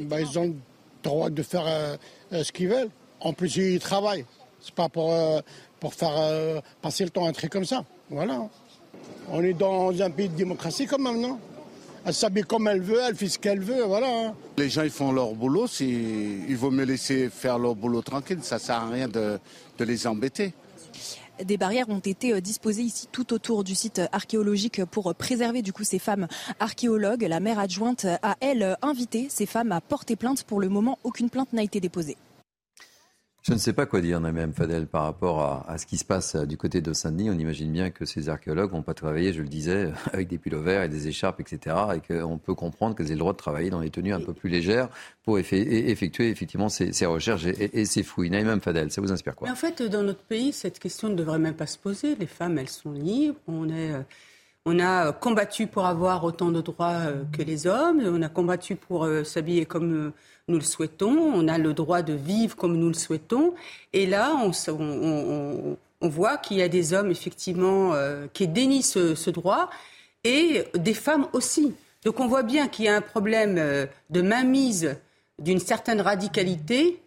Bah, ils ont le droit de faire euh, ce qu'ils veulent. En plus, ils travaillent. C'est pas pour, euh, pour faire passer le temps un truc comme ça. Voilà. On est dans un pays de démocratie quand même, non? Elle s'habille comme elle veut, elle fait ce qu'elle veut, voilà. Les gens, ils font leur boulot, il vaut mieux laisser faire leur boulot tranquille, ça sert à rien de, de les embêter. Des barrières ont été disposées ici tout autour du site archéologique pour préserver du coup ces femmes archéologues. La maire adjointe a, elle, invité ces femmes à porter plainte. Pour le moment, aucune plainte n'a été déposée. Je ne sais pas quoi dire, Naïm Fadel, par rapport à, ce qui se passe du côté de Saint-Denis. On imagine bien que ces archéologues n'ont pas travaillé, je le disais, avec des pullovers et des écharpes, etc. Et qu'on peut comprendre qu'elles aient le droit de travailler dans des tenues un peu plus légères pour effectuer effectivement ces, recherches et, ces fouilles. Naïm Fadel, ça vous inspire quoi? En fait, dans notre pays, cette question ne devrait même pas se poser. Les femmes, elles sont libres. On est. On a combattu pour avoir autant de droits que les hommes. On a combattu pour s'habiller comme nous le souhaitons. On a le droit de vivre comme nous le souhaitons. Et là, on, on, on, on voit qu'il y a des hommes, effectivement, euh, qui dénient ce, ce, droit et des femmes aussi. Donc on voit bien qu'il y a un problème de mainmise d'une certaine radicalité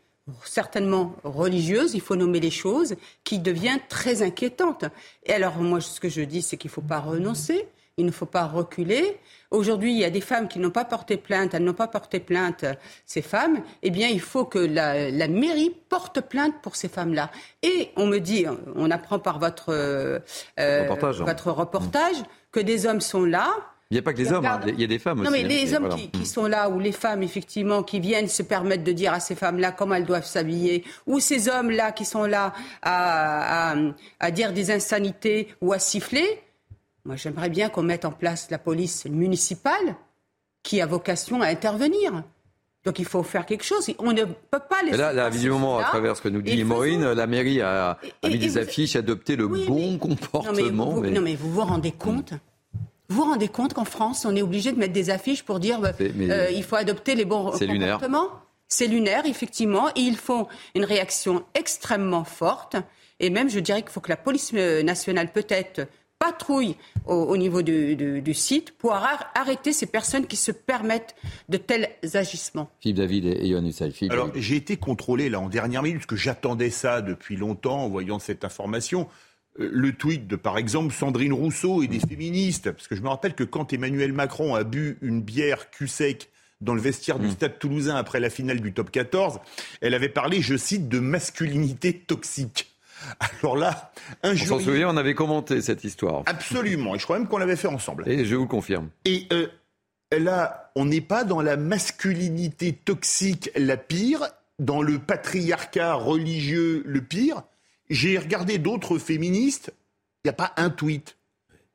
certainement religieuse, il faut nommer les choses, qui devient très inquiétante. Et alors moi, ce que je dis, c'est qu'il ne faut pas renoncer, il ne faut pas reculer. Aujourd'hui, il y a des femmes qui n'ont pas porté plainte, elles n'ont pas porté plainte, ces femmes. Eh bien, il faut que la, la mairie porte plainte pour ces femmes-là. Et on me dit, on apprend par votre, euh, reportage, votre reportage que des hommes sont là, il n'y a pas que les hommes, hein. il y a des femmes non, aussi. Non, mais les hein, hommes voilà. qui, qui, sont là, ou les femmes, effectivement, qui viennent se permettre de dire à ces femmes-là comment elles doivent s'habiller, ou ces hommes-là qui sont là à, à, à, dire des insanités ou à siffler, moi j'aimerais bien qu'on mette en place la police municipale qui a vocation à intervenir. Donc il faut faire quelque chose. On ne peut pas laisser. Là, là visiblement, à travers ce que nous dit Maureen, la mairie a, a mis des affiches, adopté le bon comportement. Non mais, vous, non mais vous vous rendez compte vous vous rendez compte qu'en France, on est obligé de mettre des affiches pour dire euh, il faut adopter les bons comportements? C'est lunaire, effectivement. Et ils font une réaction extrêmement forte. Et même, je dirais qu'il faut que la police euh, nationale, peut-être, patrouille au, niveau du, site pour arrêter ces personnes qui se permettent de tels agissements. Philippe David et Yohann Alors, j'ai été contrôlé là en dernière minute, parce que j'attendais ça depuis longtemps en voyant cette information. Le tweet de, par exemple, Sandrine Rousseau et des féministes, parce que je me rappelle que quand Emmanuel Macron a bu une bière cul sec dans le vestiaire du hmm. Stade toulousain après la finale du top 14, elle avait parlé, je cite, de masculinité toxique. Alors là, un jour. On s'en souvient, on avait commenté cette histoire. Absolument, et je crois même qu'on l'avait fait ensemble. Et je vous confirme. Et euh, là, on n'est pas dans la masculinité toxique la pire, dans le patriarcat religieux le pire. J'ai regardé d'autres féministes, il n'y a pas un tweet.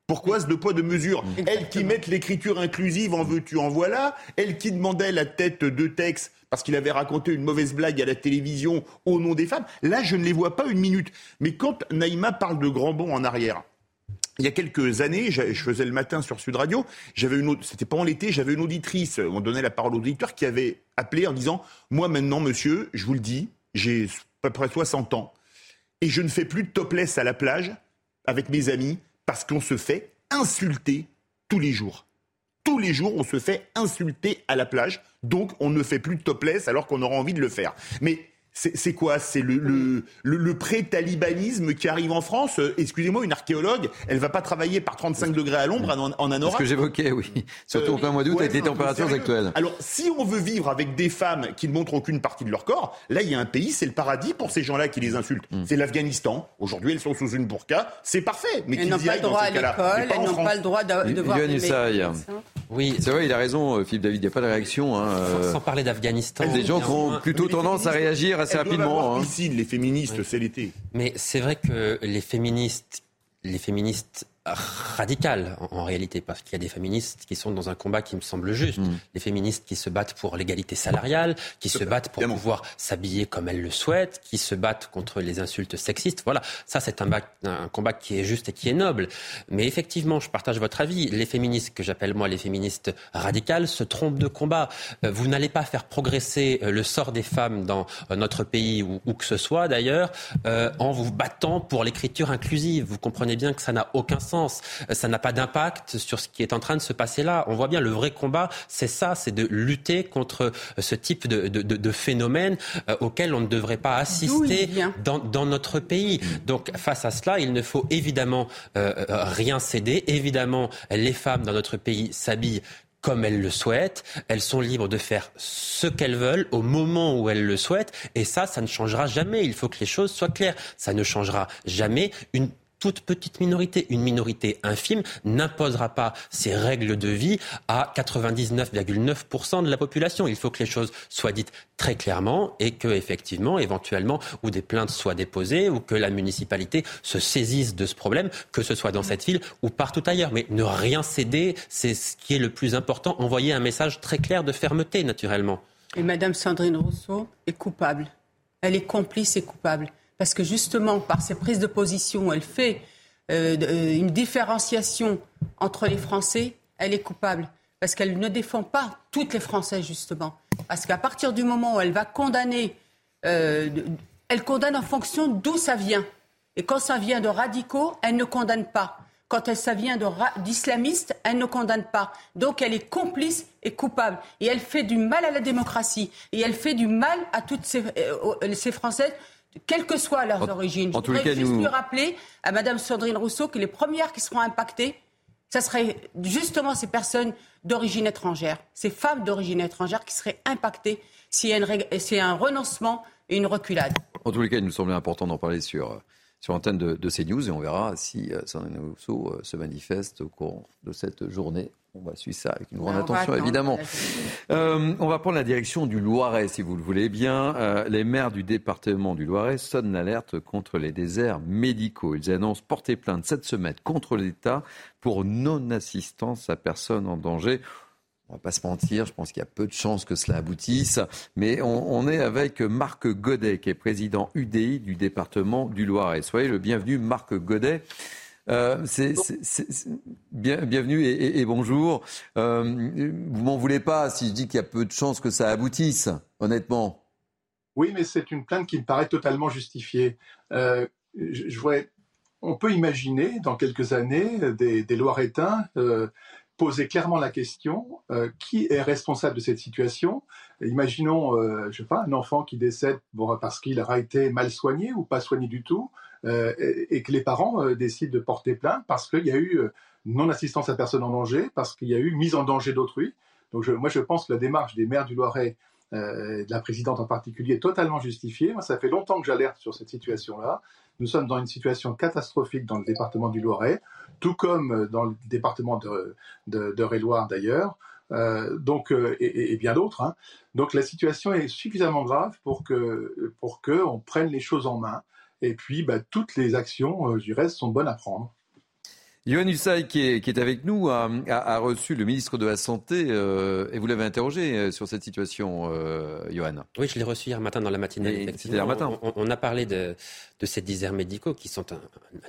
Pourquoi ce deux poids, de mesure Elles qui mettent l'écriture inclusive, en veux-tu, en voilà. Elles qui demandaient la tête de texte parce qu'il avait raconté une mauvaise blague à la télévision au nom des femmes. Là, je ne les vois pas une minute. Mais quand Naïma parle de grand bond en arrière, il y a quelques années, je faisais le matin sur Sud Radio, j'avais une c'était pendant l'été, j'avais une auditrice, on donnait la parole au auditeur, qui avait appelé en disant Moi maintenant, monsieur, je vous le dis, j'ai à peu près 60 ans, et je ne fais plus de topless à la plage avec mes amis parce qu'on se fait insulter tous les jours. Tous les jours, on se fait insulter à la plage, donc on ne fait plus de topless alors qu'on aura envie de le faire. Mais c'est quoi? C'est le, le, le, pré-talibanisme qui arrive en France? Euh, Excusez-moi, une archéologue, elle va pas travailler par 35 degrés à l'ombre en, en anorak. Ce que j'évoquais, oui. Surtout au plein mois d'août avec les températures actuelles. Alors, si on veut vivre avec des femmes qui ne montrent aucune partie de leur corps, là, il y a un pays, c'est le paradis pour ces gens-là qui les insultent. Hmm. C'est l'Afghanistan. Aujourd'hui, elles sont sous une burqa. C'est parfait. Mais elles n'ont pas le droit à l'école, elles n'ont pas le droit de, voir des Oui, c'est vrai, il a raison, euh, Philippe David. Il n'y a pas de réaction. Hein, sans, euh. parler d'Afghanistan. Des gens qui ont plutôt tendance à réagir assez rapidement. Hein. Ici, les féministes, c'est l'été. Mais c'est vrai que les féministes, les féministes radicales en, réalité, parce qu'il y a des féministes qui sont dans un combat qui me semble juste. Mm. Les féministes qui se battent pour l'égalité salariale, qui se battent pour pouvoir s'habiller comme elles le souhaitent, qui se battent contre les insultes sexistes. Voilà, ça c'est un, un, combat qui est juste et qui est noble. Mais effectivement, je partage votre avis. Les féministes que j'appelle moi les féministes radicales se trompent de combat. Euh, vous n'allez pas faire progresser euh, le sort des femmes dans euh, notre pays ou où que ce soit d'ailleurs en vous battant pour l'écriture inclusive. Vous comprenez bien que ça n'a aucun sens euh, ça n'a pas d'impact sur ce qui est en train de se passer là. On voit bien le vrai combat, c'est ça, c'est de lutter contre euh, ce type de, de, de phénomène euh, auquel on ne devrait pas assister dans, dans, notre pays. Donc face à cela, il ne faut évidemment rien céder. Évidemment, les femmes dans notre pays s'habillent comme elles le souhaitent. Elles sont libres de faire ce qu'elles veulent au moment où elles le souhaitent. Et ça, ça ne changera jamais. Il faut que les choses soient claires. Ça ne changera jamais. Une toute petite minorité, une minorité infime, n'imposera pas ses règles de vie à 99,9% de la population. Il faut que les choses soient dites très clairement et que, effectivement, éventuellement, ou des plaintes soient déposées ou que la municipalité se saisisse de ce problème, que ce soit dans cette ville ou partout ailleurs. Mais ne rien céder, c'est ce qui est le plus important. Envoyer un message très clair de fermeté, naturellement. Et Madame Sandrine Rousseau est coupable. Elle est complice et coupable parce que justement, par ses prises de position, elle fait euh, euh, une différenciation entre les Français, elle est coupable. Parce qu'elle ne défend pas toutes les Français, justement. Parce qu'à partir du moment où elle va condamner, euh, elle condamne en fonction d'où ça vient. Et quand ça vient de radicaux, elle ne condamne pas. Quand ça vient d'islamistes, elle ne condamne pas. Donc elle est complice et coupable. Et elle fait du mal à la démocratie. Et elle fait du mal à toutes ces, ces Françaises quelles que soient leurs origines. je voudrais juste lui rappeler à Mme Sandrine Rousseau que les premières qui seront impactées, ce seraient justement ces personnes d'origine étrangère, ces femmes d'origine étrangère qui seraient impactées s'il y a un renoncement et une reculade. En tous les cas, il nous semblait important d'en parler sur, sur l'antenne de, de CNews et on verra si euh, Sandrine Rousseau euh, se manifeste au cours de cette journée on va suivre ça avec une grande attention, évidemment. Euh, on va prendre la direction du Loiret, si vous le voulez bien. Euh, les maires du département du Loiret sonnent l'alerte contre les déserts médicaux. Ils annoncent porter plainte cette semaine contre l'État pour non-assistance à personne en danger. On va pas se mentir, je pense qu'il y a peu de chances que cela aboutisse. Mais on, est avec Marc Godet, qui est président UDI du département du Loiret. Soyez le bienvenu, Marc Godet. Euh, c'est, bienvenue et, bonjour. Euh, vous m'en voulez pas si je dis qu'il y a peu de chances que ça aboutisse, honnêtement. Oui, mais c'est une plainte qui me paraît totalement justifiée. Euh, je, on peut imaginer dans quelques années des, des Loiretains euh, poser clairement la question euh, qui est responsable de cette situation? Imaginons, euh, je sais pas, un enfant qui décède parce qu'il aura été mal soigné ou pas soigné du tout, euh, et, que les parents décident de porter plainte parce qu'il y a eu non-assistance à personne en danger, parce qu'il y a eu mise en danger d'autrui. Donc moi, je pense que la démarche des maires du Loiret de la présidente en particulier est totalement justifiée. Moi, ça fait longtemps que j'alerte sur cette situation-là. Nous sommes dans une situation catastrophique dans le département du Loiret tout comme euh, dans le département de, de, loire d'ailleurs, euh, euh, et, bien d'autres. Hein. Donc la situation est suffisamment grave pour que pour que prenne les choses en main. Et puis bah, toutes les actions, du reste, sont bonnes à prendre. Yohann Usaï, qui est, avec nous, a, reçu le ministre de la Santé euh, et vous l'avez interrogé euh, sur cette situation, euh, Johan. Oui, je l'ai reçu hier matin dans la matinée. C'était hier matin. On, a parlé de, ces déserts médicaux qui sont un,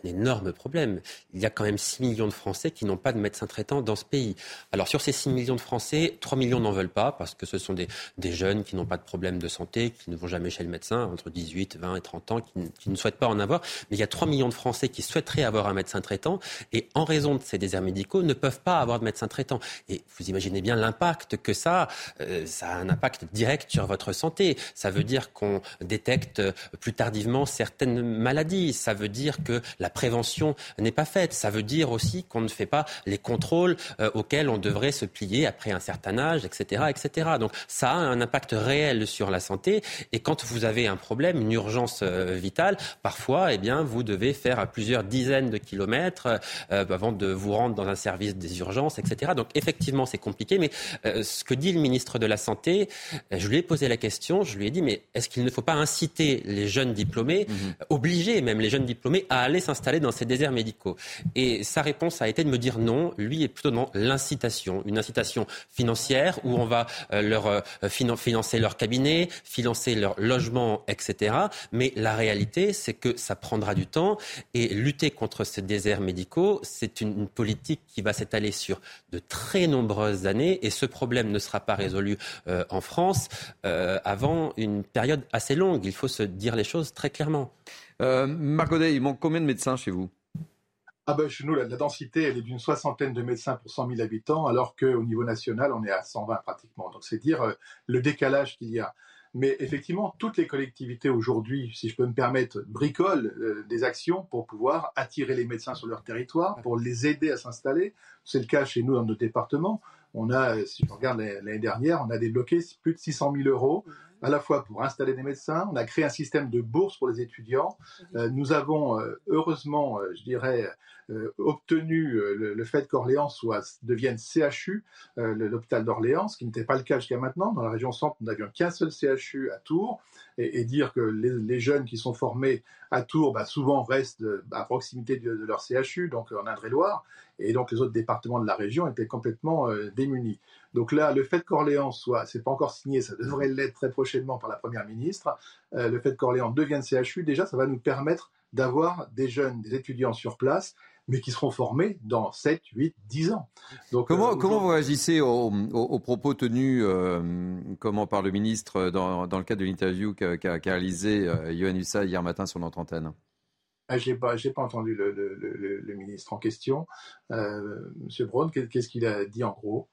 énorme problème. Il y a quand même 6 millions de Français qui n'ont pas de médecin traitant dans ce pays. Alors sur ces 6 millions de Français, 3 millions n'en veulent pas parce que ce sont des, jeunes qui n'ont pas de problème de santé, qui ne vont jamais chez le médecin, entre 18, 20 et 30 ans, qui, qui ne souhaitent pas en avoir. Mais il y a 3 millions de Français qui souhaiteraient avoir un médecin traitant et en raison de ces déserts médicaux, ne peuvent pas avoir de médecin traitant. Et vous imaginez bien l'impact que ça, euh, ça a un impact direct sur votre santé. Ça veut dire qu'on détecte plus tardivement certaines maladies. Ça veut dire que la prévention n'est pas faite. Ça veut dire aussi qu'on ne fait pas les contrôles euh, auxquels on devrait se plier après un certain âge, etc., etc. Donc ça a un impact réel sur la santé. Et quand vous avez un problème, une urgence euh, vitale, parfois, eh bien, vous devez faire à plusieurs dizaines de kilomètres avant de vous rendre dans un service des urgences, etc. Donc effectivement, c'est compliqué. Mais euh, ce que dit le ministre de la Santé, euh, je lui ai posé la question, je lui ai dit, mais est-ce qu'il ne faut pas inciter les jeunes diplômés, mhm. obliger même les jeunes diplômés à aller s'installer dans ces déserts médicaux? Et sa réponse a été de me dire non, lui est plutôt dans l'incitation, une incitation financière où on va euh, leur financer leur cabinet, financer leur logement, etc. Mais la réalité, c'est que ça prendra du temps et lutter contre ces déserts médicaux, c'est une, politique qui va s'étaler sur de très nombreuses années et ce problème ne sera pas résolu euh, en France euh, avant une période assez longue. Il faut se dire les choses très clairement. Euh, Marc il manque combien de médecins chez vous? Ah ben, chez nous, la, densité, elle est d'une soixantaine de médecins pour 100 000 habitants, alors qu'au niveau national, on est à 120 pratiquement. Donc, c'est dire euh, le décalage qu'il y a. Mais effectivement, toutes les collectivités aujourd'hui, si je peux me permettre, bricolent euh, des actions pour pouvoir attirer les médecins sur leur territoire, pour les aider à s'installer. C'est le cas chez nous dans nos départements. On a, si je regarde l'année dernière, on a débloqué plus de 600 000 euros à la fois pour installer des médecins, on a créé un système de bourse pour les étudiants. Euh, nous avons euh, heureusement, je dirais, euh, obtenu euh, le, fait qu'Orléans soit, devienne CHU, euh, l'hôpital d'Orléans, ce qui n'était pas le cas jusqu'à maintenant. Dans la région centre, nous n'avions qu'un seul CHU à Tours, et, dire que les, jeunes qui sont formés à Tours, bah, souvent restent à proximité de, leur CHU, donc en Indre-et-Loire, et donc les autres départements de la région étaient complètement démunis. Donc là, le fait qu'Orléans soit, c'est pas encore signé, ça devrait l'être très prochainement par la première ministre, le fait qu'Orléans devienne CHU, déjà, ça va nous permettre d'avoir des jeunes, des étudiants sur place mais qui seront formés dans 7, 8, 10 ans. Donc, comment, euh, comment vous réagissez aux, propos tenus euh, comment, par le ministre dans, dans le cadre de l'interview qu'a réalisé euh, Yohann Hussa hier matin sur notre antenne? Ah, Je n'ai pas, pas, entendu le, le, le, ministre en question. Euh, Monsieur Braun, qu'est-ce qu'il a dit en gros?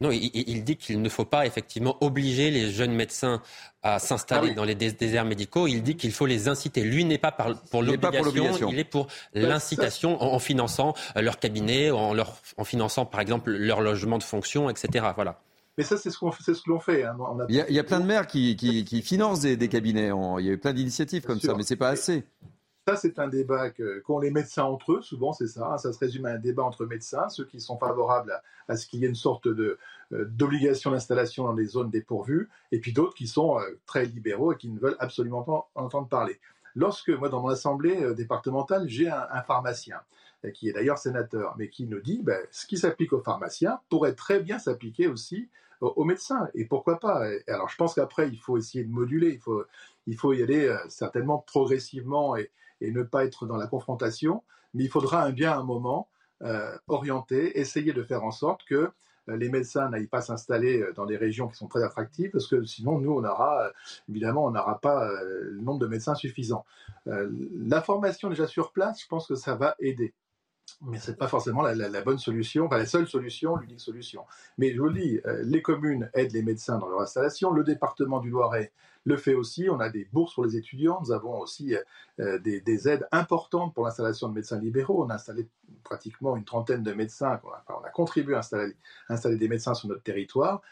Non, il, dit qu'il ne faut pas effectivement obliger les jeunes médecins à s'installer ah dans les déserts médicaux. Il dit qu'il faut les inciter. Lui n'est pas pour l'obligation, il est pour bah, l'incitation en, finançant leur cabinet, en, leur, en finançant par exemple leur logement de fonction, etc. Voilà. Mais ça, c'est ce qu'on ce que l'on fait. Hein. il, y a, plein de maires qui, qui, financent des, cabinets. il y a eu plein d'initiatives comme ça, mais c'est pas assez. Ça, c'est un débat qu'ont les médecins entre eux, souvent c'est ça, hein. ça se résume à un débat entre médecins, ceux qui sont favorables à, ce qu'il y ait une sorte euh, d'obligation d'installation dans les zones dépourvues, et puis d'autres qui sont euh, très libéraux et qui ne veulent absolument pas entendre parler. lorsque, moi, dans mon assemblée départementale, j'ai un, pharmacien, qui est d'ailleurs sénateur, mais qui nous dit, ben, ce qui s'applique aux pharmaciens pourrait très bien s'appliquer aussi aux, médecins. Et pourquoi pas Alors, je pense qu'après, il faut essayer de moduler, il faut, il faut y aller certainement progressivement et, et ne pas être dans la confrontation, mais il faudra un bien un moment euh, orienter, essayer de faire en sorte que euh, les médecins n'aillent pas s'installer euh, dans des régions qui sont très attractives, parce que sinon, nous, on aura, évidemment, on n'aura pas le nombre de médecins suffisant. la formation déjà sur place, je pense que ça va aider mais ce n'est pas forcément la, bonne solution, enfin la seule solution, l'unique solution. Mais je vous le dis, euh, les communes aident les médecins dans leur installation, le département du Loiret le fait aussi, on a des bourses pour les étudiants, nous avons aussi euh, euh, des, aides importantes pour l'installation de médecins libéraux, on a installé pratiquement une trentaine de médecins, on a, contribué à installer, installer, des médecins sur notre territoire,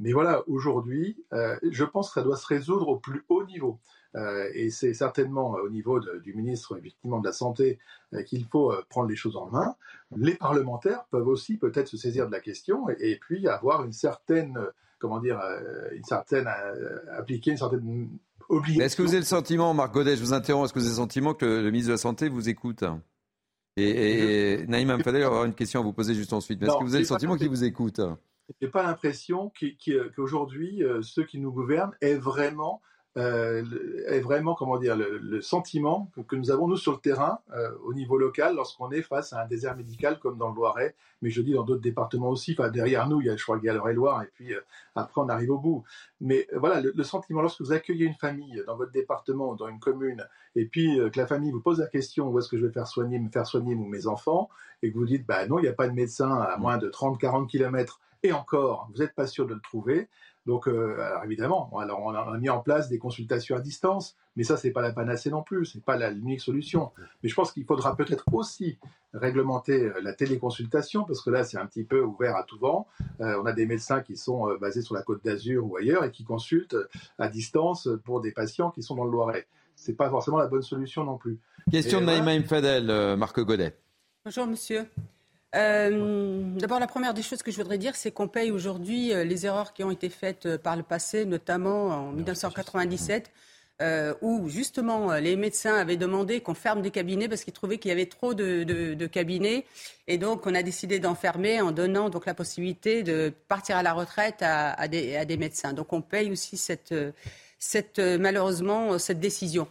mais voilà, aujourd'hui, je pense que ça doit se résoudre au plus haut niveau. Euh, et c'est certainement au niveau du ministre effectivement de la Santé euh, qu'il faut euh, prendre les choses en main. Les parlementaires peuvent aussi peut-être se saisir de la question et, puis avoir une certaine, comment dire, une certaine, appliquer une certaine obligation. Est-ce que vous avez le sentiment, Marc Godet, je vous interromps, est-ce que vous avez le sentiment que le, ministre de la Santé vous écoute? Et, et Naïm Amfadel avoir une question à vous poser juste ensuite. Est-ce que vous avez le sentiment qu'il vous écoute? Je n'ai pas l'impression qu'aujourd'hui, ceux qui nous gouvernent aient vraiment euh, est vraiment, comment dire, le, sentiment que, nous avons, nous, sur le terrain, euh, au niveau local, lorsqu'on est face à un désert médical comme dans le Loiret, mais je dis dans d'autres départements aussi. Enfin, derrière nous, il y a, je crois, le et loire et puis euh, après, on arrive au bout. Mais voilà, le, sentiment, lorsque vous accueillez une famille dans votre département ou dans une commune, et puis que la famille vous pose la question où est-ce que je vais faire soigner, me faire soigner mes enfants, et que vous dites, bah non, il n'y a pas de médecin à moins de 30-40 km, et encore, vous n'êtes pas sûr de le trouver, donc, euh, alors évidemment, alors on a mis en place des consultations à distance, mais ça, c'est pas la panacée non plus, c'est pas la l'unique solution. Mais je pense qu'il faudra peut-être aussi réglementer euh, la téléconsultation, parce que là, c'est un petit peu ouvert à tout vent. Euh, on a des médecins qui sont basés sur la Côte d'Azur ou ailleurs et qui consultent à distance pour des patients qui sont dans le Loiret. C'est pas forcément la bonne solution non plus. Question de Naïma Imfadel, Marc Godet. Bonjour, monsieur. Euh, d'abord, la première des choses que je voudrais dire, c'est qu'on paye aujourd'hui euh, les erreurs qui ont été faites euh, par le passé, notamment en 1997. où justement les médecins avaient demandé qu'on ferme des cabinets parce qu'ils trouvaient qu'il y avait trop de, cabinets et donc on a décidé d'enfermer en donnant donc la possibilité de partir à la retraite à, des, à des, médecins. Donc on paye aussi cette, cette, malheureusement cette décision.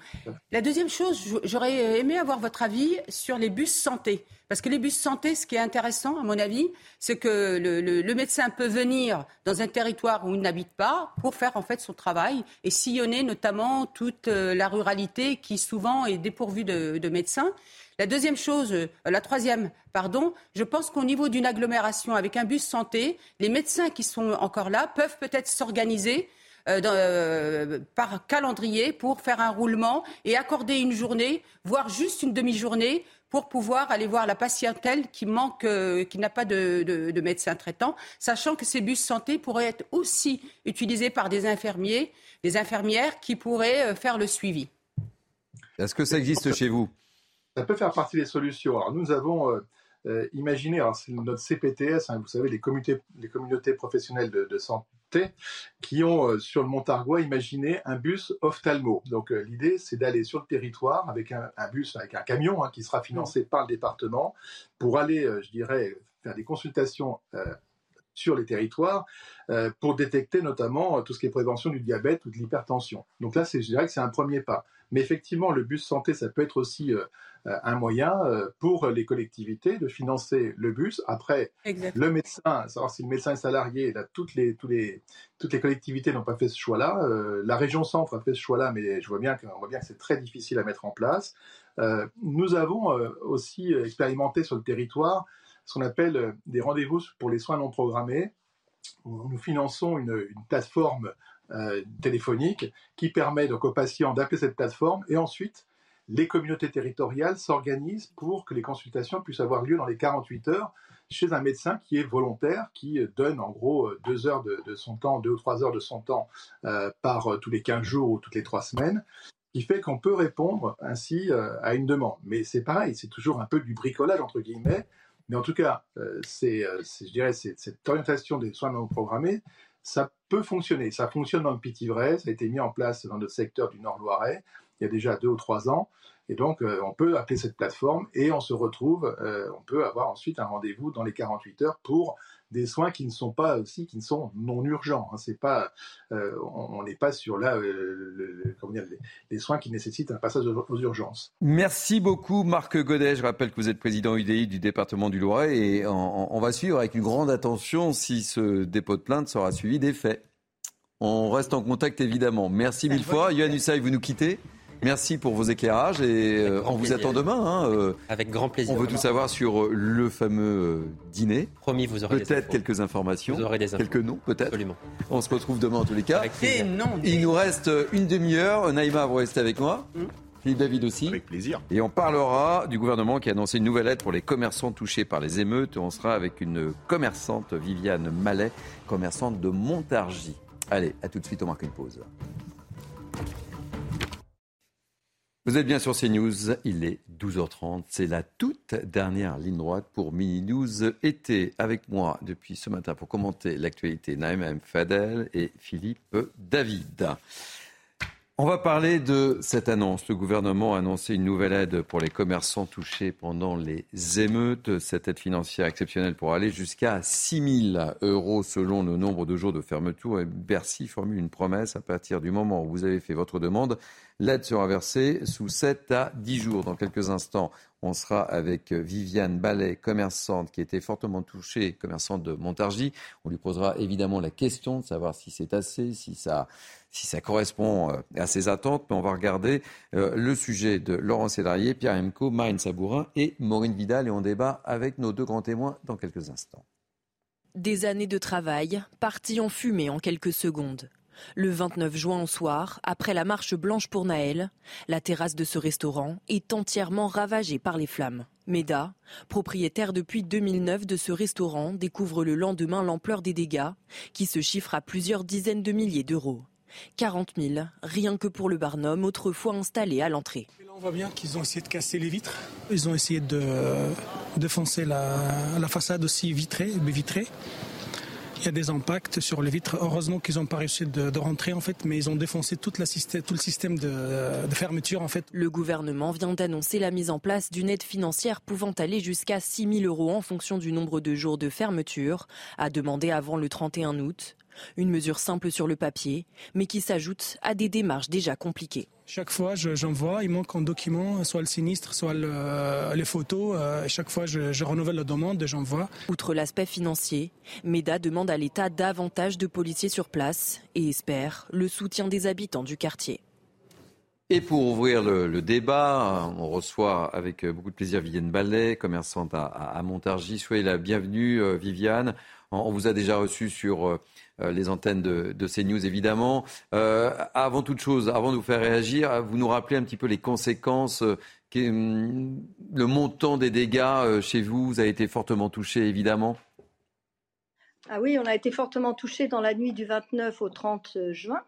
La deuxième chose, j'aurais aimé avoir votre avis sur les bus santé. Parce que les bus santé, ce qui est intéressant, à mon avis, c'est que le, médecin peut venir dans un territoire où il n'habite pas pour faire en fait son travail et sillonner notamment toute euh, la ruralité qui souvent est dépourvue de, médecins. La deuxième chose, euh, la troisième, pardon, je pense qu'au niveau d'une agglomération avec un bus santé, les médecins qui sont encore là peuvent peut-être s'organiser euh, par calendrier pour faire un roulement et accorder une journée, voire juste une demi-journée pour pouvoir aller voir la patientèle qui manque, euh, qui n'a pas de, médecin traitant, sachant que ces bus santé pourraient être aussi utilisés par des infirmiers, des infirmières qui pourraient euh, faire le suivi. Est-ce que ça existe chez vous? Ça peut faire partie des solutions. Alors nous avons euh, imaginé, alors c'est notre CPTS, hein, vous savez, les, les communautés professionnelles de santé qui ont, euh, sur le Montargois, imaginé un bus ophtalmo. Donc euh, l'idée, c'est d'aller sur le territoire avec un, bus, avec un camion hein, qui sera financé par le département pour aller, euh, je dirais, faire des consultations sur les territoires pour détecter notamment tout ce qui est prévention du diabète ou de l'hypertension. Donc là, je dirais que c'est un premier pas. Mais effectivement, le bus santé, ça peut être aussi euh, euh, un moyen euh, pour les collectivités de financer le bus. Après, le médecin, savoir si le médecin est salarié, là, toutes, les, les, toutes les collectivités n'ont pas fait ce choix-là. la région centre a fait ce choix-là, mais je vois bien voit bien que c'est très difficile à mettre en place. nous avons aussi expérimenté sur le territoire ce qu'on appelle des rendez-vous pour les soins non programmés. Nous finançons une, plateforme euh, téléphonique qui permet donc aux patients d'appeler cette plateforme et ensuite les communautés territoriales s'organisent pour que les consultations puissent avoir lieu dans les 48 heures chez un médecin qui est volontaire, qui donne en gros deux heures de, son temps, deux ou trois heures de son temps euh, par tous les 15 jours ou toutes les trois semaines, qui fait qu'on peut répondre ainsi euh, à une demande. Mais c'est pareil, c'est toujours un peu du bricolage entre guillemets. Mais en tout cas, c'est, je dirais, cette orientation des soins non programmés, ça peut fonctionner. Ça fonctionne dans le Pitivray, ça a été mis en place dans notre secteur du Nord-Loiret. il y a déjà deux ou trois ans. Et donc, euh, on peut appeler cette plateforme et on se retrouve, euh, on peut avoir ensuite un rendez-vous dans les 48 heures pour des soins qui ne sont pas aussi, qui ne sont non urgents. Hein. C'est pas, euh, on n'est pas sur là, le, comment dire, les, soins qui nécessitent un passage aux, urgences. Merci beaucoup, Marc Godet. Je rappelle que vous êtes président UDI du département du Loiret et on, on va suivre avec une grande attention si ce dépôt de plainte sera suivi des faits. On reste en contact évidemment. Merci mille fois. Yohann Usaï, vous nous quittez Merci pour vos éclairages et euh, on vous attend demain. Hein, euh. Avec grand plaisir. On veut tout savoir sur euh, le fameux dîner. Promis, vous aurez peut-être quelques informations. Vous aurez des Quelques noms, peut-être. Absolument. On se retrouve demain en tous les cas. non, Il nous reste une demi-heure. Naïma, vous restez avec moi. Hmm. Philippe David aussi. Avec plaisir. Et on parlera du gouvernement qui a annoncé une nouvelle aide pour les commerçants touchés par les émeutes. On sera avec une commerçante, Viviane Mallet, commerçante de Montargis. Allez, à tout de suite, on marque une pause. Vous êtes bien sur CNews, il est 12h30, c'est la toute dernière ligne droite pour Mini News été. Avec moi depuis ce matin pour commenter l'actualité, Naïma M. Fadel et Philippe David. On va parler de cette annonce. Le gouvernement a annoncé une nouvelle aide pour les commerçants touchés pendant les émeutes. Cette aide financière exceptionnelle pour aller jusqu'à 6 000 euros selon le nombre de jours de fermeture. Et Bercy formule une promesse à partir du moment où vous avez fait votre demande L'aide sera versée sous 7 à 10 jours. Dans quelques instants, on sera avec Viviane Ballet, commerçante qui était fortement touchée, commerçante de Montargis. On lui posera évidemment la question de savoir si c'est assez, si ça, si ça correspond euh, à ses attentes. Mais on va regarder euh, le sujet de Laurent Cédarier, Pierre Emco, Marine Sabourin et Maureen Vidal. Et on débat avec nos deux grands témoins dans quelques instants. Des années de travail parties en fumée en quelques secondes. Le 29 juin au soir, après la marche blanche pour Naël, la terrasse de ce restaurant est entièrement ravagée par les flammes. Meda, propriétaire depuis 2009 de ce restaurant, découvre le lendemain l'ampleur des dégâts, qui se chiffrent à plusieurs dizaines de milliers d'euros. 40 000, rien que pour le barnum autrefois installé à l'entrée. on voit bien qu'ils ont essayé de casser les vitres. Ils ont essayé de défoncer la, façade aussi vitrée, vitrée il y a des impacts sur les vitres. Heureusement qu'ils n'ont pas réussi de, rentrer en fait, mais ils ont défoncé tout le système de, fermeture en fait. Le gouvernement vient d'annoncer la mise en place d'une aide financière pouvant aller jusqu'à 6 000 euros en fonction du nombre de jours de fermeture, à demander avant le 31 août. Une mesure simple sur le papier, mais qui s'ajoute à des démarches déjà compliquées. Chaque fois, j'envoie, il manque un document, soit le sinistre, soit les photos. Euh, chaque fois, je, renouvelle la demande et j'envoie. Outre l'aspect financier, MEDA demande à l'État davantage de policiers sur place et espère le soutien des habitants du quartier. Et pour ouvrir le, débat, on reçoit avec beaucoup de plaisir Viviane Ballet, commerçante à, Montargis. Soyez la bienvenue, euh, Viviane. On vous a déjà reçu sur euh, euh, les antennes de, de CNews, évidemment. Euh, avant toute chose, avant de vous faire réagir, vous nous rappelez un petit peu les conséquences. Hum, le montant des dégâts chez vous, vous a été fortement touché, évidemment. Ah oui, on a été fortement touché dans la nuit du 29 au 30 juin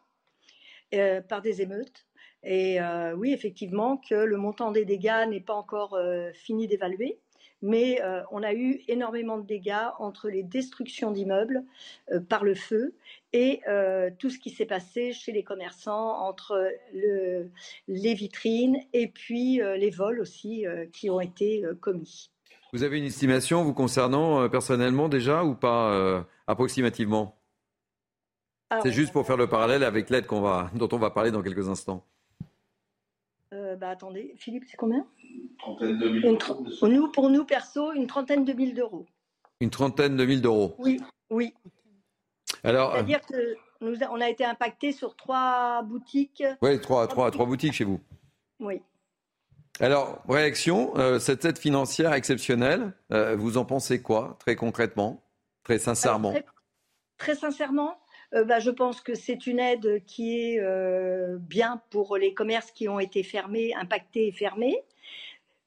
par des émeutes. Et oui, effectivement, que le montant des dégâts n'est pas encore fini d'évaluer mais euh, on a eu énormément de dégâts entre les destructions d'immeubles euh, par le feu et euh, tout ce qui s'est passé chez les commerçants entre les vitrines et puis les vols aussi qui ont été commis. Vous avez une estimation vous concernant personnellement déjà ou pas approximativement? C'est juste pour faire le parallèle avec l'aide dont on va parler dans quelques instants. Bah attendez, Philippe, c'est combien? Trentaine de mille Nous, pour nous, perso, une trentaine de mille d'euros. Une trentaine de mille d'euros Oui, oui. Alors, C'est-à-dire que nous, on a été impacté sur trois boutiques. Oui, trois, trois, trois boutiques chez vous. Oui. Alors, réaction, euh, cette aide financière exceptionnelle, euh, vous en pensez quoi, très concrètement, très sincèrement? très, sincèrement, euh, bah, je pense que c'est une aide qui est bien pour les commerces qui ont été fermés, impactés et fermés.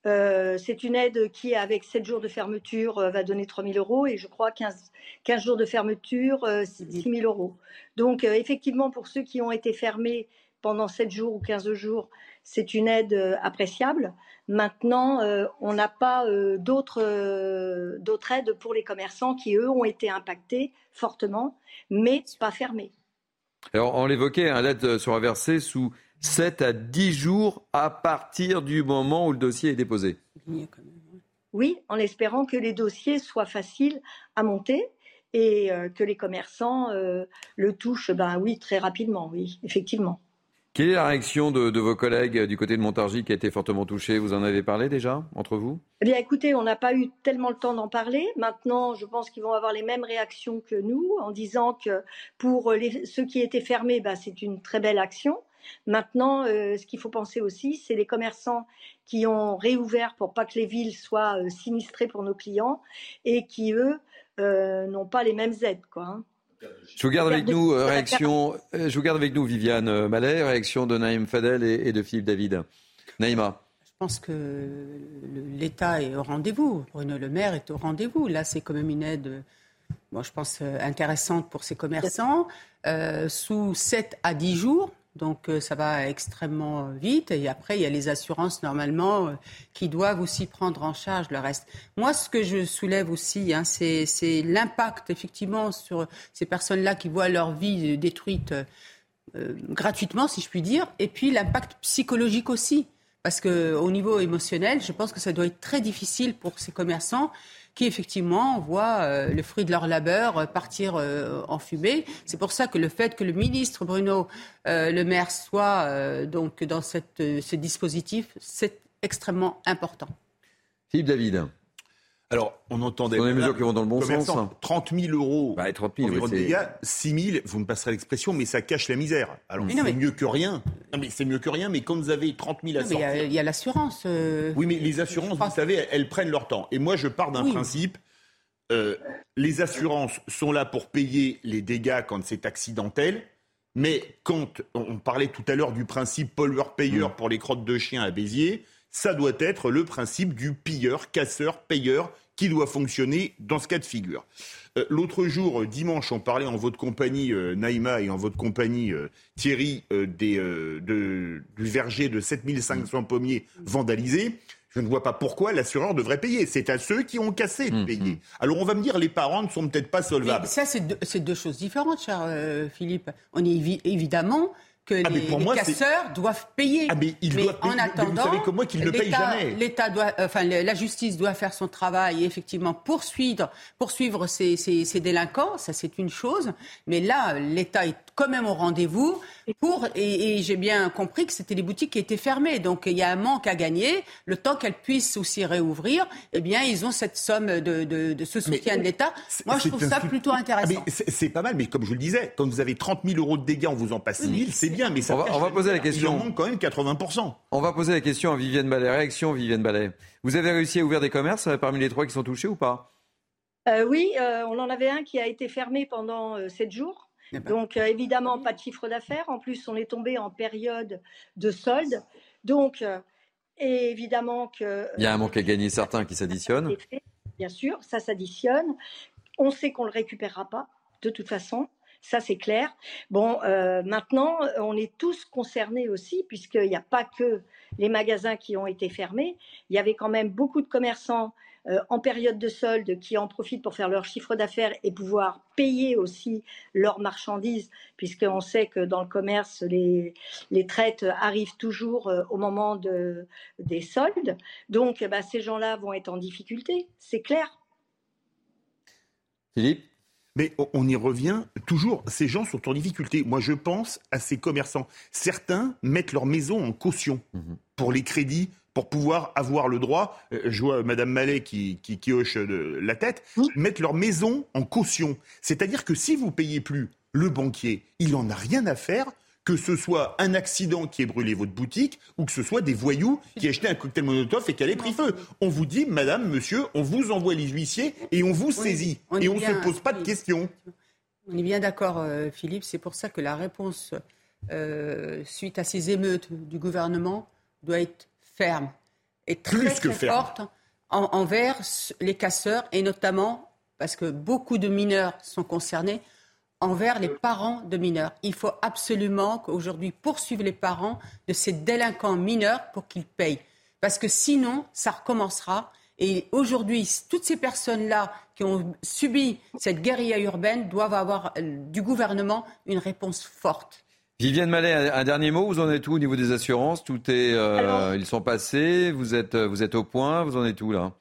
Euh, c'est une aide qui, avec 7 jours de fermeture, euh, va donner 3 000 euros et je crois 15, 15 jours de fermeture, euh, 6 000 euros. Donc, euh, effectivement, pour ceux qui ont été fermés pendant 7 jours ou 15 jours, c'est une aide appréciable. Maintenant, on n'a pas d'autres aides pour les commerçants qui, eux, ont été impactés fortement, mais pas fermés. Alors, on l'évoquait, hein, l'aide sera versée sous 7 à 10 jours à partir du moment où le dossier est déposé. Oui, en espérant que les dossiers soient faciles à monter et euh, que les commerçants euh, le touchent, ben oui, très rapidement, oui, effectivement. Quelle est la réaction de, vos collègues du côté de Montargis qui a été fortement touché? Vous en avez parlé déjà entre vous? Eh bien, écoutez, on n'a pas eu tellement le temps d'en parler. Maintenant, je pense qu'ils vont avoir les mêmes réactions que nous en disant que pour ceux qui étaient fermés, ben, c'est une très belle action. Maintenant, euh, ce qu'il faut penser aussi, c'est les commerçants qui ont réouvert pour pas que les villes soient euh, sinistrées pour nos clients et qui, eux, euh, n'ont pas les mêmes aides. Quoi, hein. Je vous garde avec nous, réaction, je vous garde avec nous, Viviane Mallet, réaction de Naïm Fadel et, de Philippe David. Naïma. Je pense que l'État est au rendez-vous. Bruno Le Maire est au rendez-vous. Là, c'est quand même une aide, moi, je pense, intéressante pour ces commerçants. sous 7 à 10 jours, donc euh, ça va extrêmement vite. Et après, il y a les assurances normalement euh, qui doivent aussi prendre en charge le reste. Moi, ce que je soulève aussi, hein, c'est l'impact effectivement sur ces personnes-là qui voient leur vie détruite euh, gratuitement, si je puis dire, et puis l'impact psychologique aussi. Parce qu'au niveau émotionnel, je pense que ça doit être très difficile pour ces commerçants qui effectivement voient euh, le fruit de leur labeur euh, partir euh, en fumée. C'est pour ça que le fait que le ministre Bruno Le Maire soit donc dans ce dispositif, c'est extrêmement important. Philippe David. Alors, on entendait. Ce sont des mesures qui vont dans le bon sens. 30 000 euros. Bah, 30 000, oui, dégâts, 6 000, vous me passerez l'expression, mais ça cache la misère. Alors, c'est mieux que rien. Non, mais c'est mieux que rien, mais quand vous avez 30 000 à sortir. Il y a, l'assurance. Euh, oui, mais les assurances, vous savez, elles, prennent leur temps. Et moi, je pars d'un principe. Euh, les assurances sont là pour payer les dégâts quand c'est accidentel. Mais quand on parlait tout à l'heure du principe pollueur-payeur mm. pour les crottes de chien à Béziers, ça doit être le principe du pilleur, casseur, payeur qui doit fonctionner dans ce cas de figure. Euh, l'autre jour, euh, dimanche, on parlait en votre compagnie, euh, Naïma, et en votre compagnie, Thierry, des, du verger de 7500 pommiers vandalisés. Je ne vois pas pourquoi l'assureur devrait payer. C'est à ceux qui ont cassé de mmh, payer. Alors on va me dire, les parents ne sont peut-être pas solvables. ça, c'est deux, deux, choses différentes, cher Philippe. On est évidemment que ah, les, casseurs doivent payer. Ah, mais, ils doivent payer. en attendant, vous savez comme moi qu'ils ne payent jamais. L'État doit, enfin, la justice doit faire son travail et effectivement poursuivre, poursuivre ces, ces, ces délinquants. Ça, c'est une chose. Mais là, l'État est quand même au rendez-vous pour et, j'ai bien compris que c'était les boutiques qui étaient fermées. Donc il y a un manque à gagner. Le temps qu'elles puissent aussi réouvrir, eh bien ils ont cette somme de, de, ce soutien de l'État. Moi je trouve ça plutôt intéressant. Ah, c'est pas mal, mais comme je vous le disais, quand vous avez 30 000 euros de dégâts, on vous en passe 6 000, c'est bien, mais ça on va, poser la question. Il en manque quand même 80 On va poser la question à Vivienne Ballet. Réaction Vivienne Ballet. Vous avez réussi à ouvrir des commerces euh, parmi les trois qui sont touchés ou pas? Euh, Oui, euh, on en avait un qui a été fermé pendant 7 jours. Eh ben. Donc euh, évidemment, pas de chiffre d'affaires. En plus, on est tombé en période de solde. Donc euh, évidemment que... Il y a un manque à gagner certain qui s'additionne. Bien sûr, ça s'additionne. On sait qu'on ne le récupérera pas, de toute façon. Ça, c'est clair. Bon, euh, maintenant, on est tous concernés aussi, puisqu'il n'y a pas que les magasins qui ont été fermés. Il y avait quand même beaucoup de commerçants euh, en période de solde qui en profitent pour faire leur chiffre d'affaires et pouvoir payer aussi leurs marchandises, puisqu'on sait que dans le commerce, les, traites arrivent toujours euh, au moment de, des soldes. Donc, bah, ces gens-là vont être en difficulté, c'est clair. Philippe? Mais on y revient toujours, ces gens sont en difficulté. Moi, je pense à ces commerçants. Certains mettent leur maison en caution mhm. pour les crédits pour pouvoir avoir le droit, euh, je vois Madame Mallet qui, qui, hoche la tête, mettre leur maison en caution. C'est-à-dire que si vous payez plus le banquier, il n'en a rien à faire que ce soit un accident qui ait brûlé votre boutique ou que ce soit des voyous qui aient jeté un cocktail Molotov et qui allaient pris feu. On vous dit, madame, monsieur, on vous envoie les huissiers et on vous saisit. et on ne se pose pas de questions. On est bien d'accord, euh, Philippe. C'est pour ça que la réponse euh, suite à ces émeutes du gouvernement doit être ferme et très, forte envers les casseurs et notamment, parce que beaucoup de mineurs sont concernés, envers les parents de mineurs. Il faut absolument qu'aujourd'hui poursuivre les parents de ces délinquants mineurs pour qu'ils payent. Parce que sinon, ça recommencera. Et aujourd'hui, toutes ces personnes-là qui ont subi cette guérilla urbaine doivent avoir euh, du gouvernement une réponse forte. Viviane Mallet, un dernier mot. Vous en êtes où au niveau des assurances? Tout est, euh, ils sont passés. Vous êtes, vous êtes au point. Vous en êtes où là?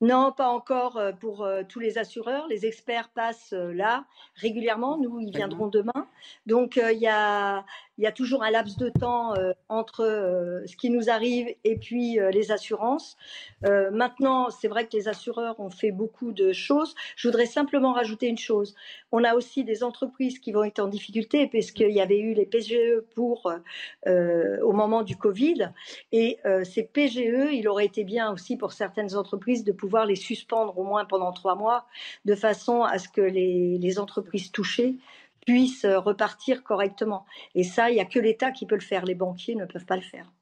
Non, pas encore euh, pour euh, tous les assureurs. Les experts passent là régulièrement. Nous, ils viendront demain. Donc, il y a, il y a toujours un laps de temps euh, entre euh, ce qui nous arrive et puis euh, les assurances. maintenant, c'est vrai que les assureurs ont fait beaucoup de choses. Je voudrais simplement rajouter une chose. On a aussi des entreprises qui vont être en difficulté puisqu'il y avait eu les PGE pour au moment du Covid. Et ces PGE, il aurait été bien aussi pour certaines entreprises de pouvoir les suspendre au moins pendant trois mois, de façon à ce que les entreprises touchées puissent euh, repartir correctement. Et ça, il n'y a que l'État qui peut le faire. Les banquiers ne peuvent pas le faire.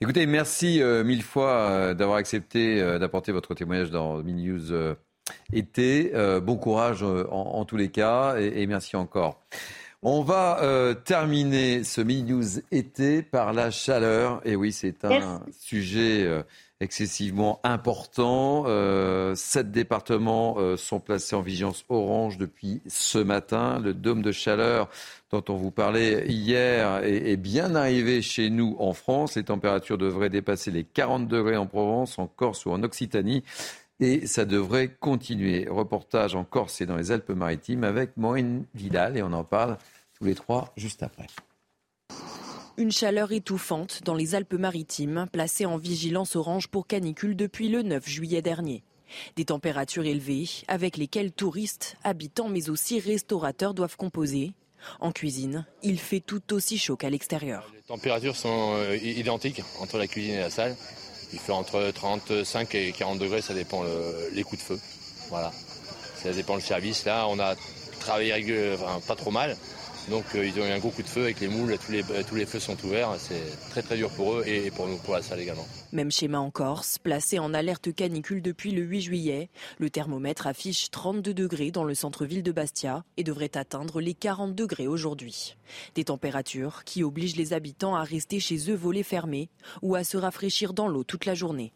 Écoutez, merci euh, mille fois euh, d'avoir accepté d'apporter votre témoignage dans Mini News été. bon courage en, tous les cas et, merci encore. On va terminer ce Mini News été par la chaleur. Et oui, c'est un sujet excessivement important. Euh, sept départements euh, sont placés en vigilance orange depuis ce matin. Le dôme de chaleur dont on vous parlait hier est, bien arrivé chez nous en France. Les températures devraient dépasser les 40 degrés en Provence, en Corse ou en Occitanie. Et ça devrait continuer. Reportage en Corse et dans les Alpes-Maritimes avec Maureen Vidal et on en parle tous les trois juste après. Une chaleur étouffante dans les Alpes-Maritimes, placée en vigilance orange pour canicule depuis le 9 juillet dernier. Des températures élevées avec lesquelles touristes, habitants mais aussi restaurateurs doivent composer. En cuisine, il fait tout aussi chaud qu'à l'extérieur. Les températures sont euh, identiques entre la cuisine et la salle. Il fait entre 35 et 40 degrés, ça dépend les coups de feu. Voilà. Ça dépend le service. Là, on a travaillé pas trop mal. Donc euh, ils ont eu un gros coup de feu avec les moules, tous les, euh, tous les feux sont ouverts. C'est très très dur pour eux et pour nous, pour la salle également. Même schéma en Corse, placé en alerte canicule depuis le 8 juillet. Le thermomètre affiche 32 degrés dans le centre-ville de Bastia et devrait atteindre les 40 degrés aujourd'hui. Des températures qui obligent les habitants à rester chez eux volets fermés ou à se rafraîchir dans l'eau toute la journée.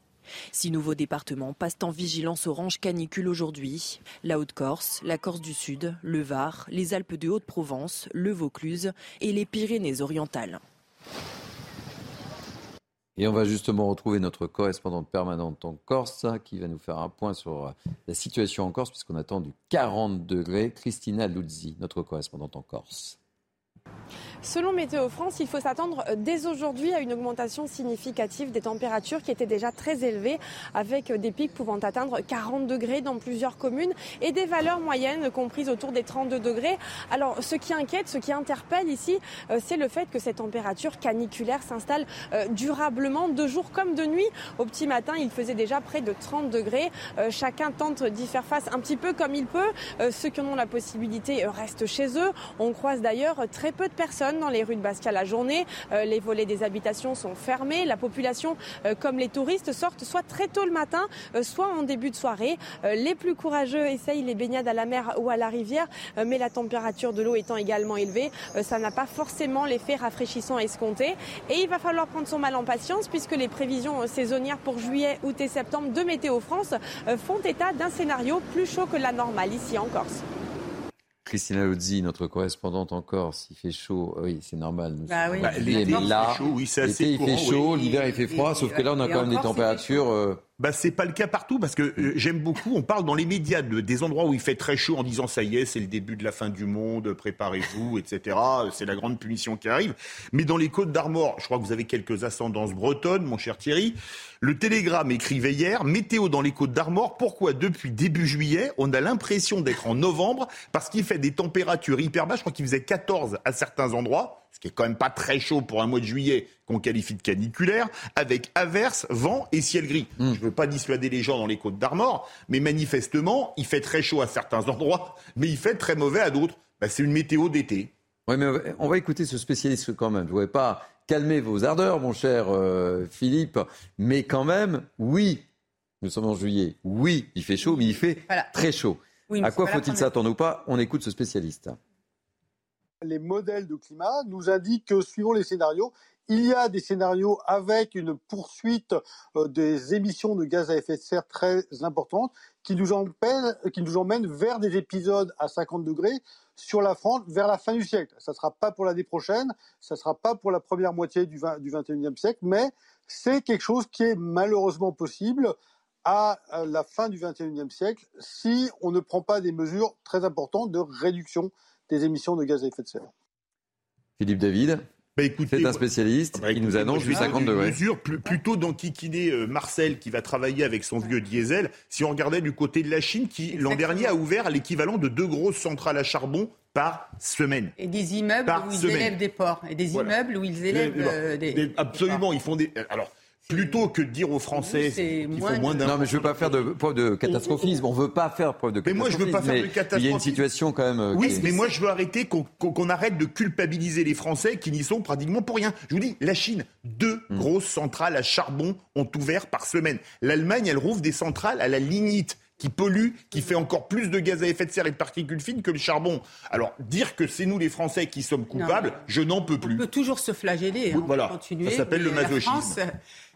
Six nouveaux départements passent en vigilance orange canicule aujourd'hui. La Haute-Corse, la Corse du Sud, le Var, les Alpes de Haute-Provence, le Vaucluse et les Pyrénées-Orientales. Et on va justement retrouver notre correspondante permanente en Corse qui va nous faire un point sur la situation en Corse puisqu'on attend du 40 degrés. Christina Luzzi, notre correspondante en Corse. Selon Météo France, il faut s'attendre euh, dès aujourd'hui à une augmentation significative des températures qui étaient déjà très élevées, avec des pics pouvant atteindre 40 degrés dans plusieurs communes et des valeurs moyennes comprises autour des 32 degrés. Alors, ce qui inquiète, ce qui interpelle ici, euh, c'est le fait que ces températures caniculaires s'installent euh, durablement de jour comme de nuit. Au petit matin, il faisait déjà près de 30 degrés. Chacun tente d'y faire face un petit peu comme il peut. Ceux qui en ont la possibilité restent chez eux. On croise d'ailleurs très peu de personnes dans les rues de Bastia la journée. Euh, les volets des habitations sont fermés. La population, euh, comme les touristes, sortent soit très tôt le matin, euh, soit en début de soirée. les plus courageux essayent les baignades à la mer ou à la rivière, mais la température de l'eau étant également élevée, ça n'a pas forcément l'effet rafraîchissant escompté. Et il va falloir prendre son mal en patience puisque les prévisions saisonnières pour juillet, août et septembre de Météo France font état d'un scénario plus chaud que la normale ici en Corse. Christina Luzzi, notre correspondante en Corse, il fait chaud, oui, c'est normal. bah oui. Bah, l'été, là, il fait chaud, l'hiver, il fait froid, sauf que là, on a quand même des températures. Bah, c'est pas le cas partout parce que euh, j'aime beaucoup. On parle dans les médias de, des endroits où il fait très chaud en disant ça y est, c'est le début de la fin du monde, préparez-vous, etc. C'est la grande punition qui arrive. Mais dans les Côtes d'Armor, je crois que vous avez quelques ascendances bretonnes, mon cher Thierry. Le Télégramme écrivait hier, météo dans les Côtes d'Armor, pourquoi depuis début juillet, on a l'impression d'être en novembre parce qu'il fait des températures hyper basses, je crois qu'il faisait 14 à certains endroits, ce qui est quand même pas très chaud pour un mois de juillet qu'on qualifie de caniculaire, avec averse, vent et ciel gris. Hmm. Je ne veux pas dissuader les gens dans les Côtes d'Armor, mais manifestement, il fait très chaud à certains endroits, mais il fait très mauvais à d'autres. Bah, c'est une météo d'été. Oui, mais on va écouter ce spécialiste quand même. Je ne voudrais pas calmer vos ardeurs, mon cher euh, Philippe. Mais quand même, oui, nous sommes en juillet. Oui, il fait chaud, mais il fait très chaud. à quoi faut-il s'attendre ou pas? On écoute ce spécialiste. Les modèles de climat nous indiquent que suivant les scénarios, il y a des scénarios avec une poursuite euh, des émissions de gaz à effet de serre très importantes qui nous, emmènent, vers des épisodes à 50 degrés sur la France vers la fin du siècle. Ça ne sera pas pour l'année prochaine, ça ne sera pas pour la première moitié du, 20, du 21e siècle, mais c'est quelque chose qui est malheureusement possible à la fin du 21e siècle si on ne prend pas des mesures très importantes de réduction des émissions de gaz à effet de serre. Philippe David bah, c'est un spécialiste bah, qui nous annonce du 50 degrés. mesure plutôt d'enquiquiner euh, Marcel qui va travailler avec son vieux diesel. Si on regardait du côté de la Chine qui l'an dernier a ouvert l'équivalent de deux grosses centrales à charbon par semaine. Et des immeubles où ils élèvent des ports. Et des immeubles où ils élèvent euh, des, Absolument, ils font des. Alors, plutôt que de dire aux Français qu'il faut moins d'un. Non, mais je veux pas faire de preuve de catastrophisme. On veut pas faire preuve de catastrophisme. Mais moi, je veux pas faire de catastrophisme. Il y a une situation quand même. Euh, oui, mais moi, je veux arrêter qu'on arrête de culpabiliser les Français qui n'y sont pratiquement pour rien. Je vous dis, la Chine, deux hmm. grosses centrales à charbon ont ouvert par semaine. L'Allemagne, elle rouvre des centrales à la lignite qui pollue, qui fait encore plus de gaz à effet de serre et de particules fines que le charbon. Alors, dire que c'est nous les Français qui sommes coupables, je n'en peux plus. On peut toujours se flageller, hein, voilà, continuer. Ça s'appelle le masochisme. La France,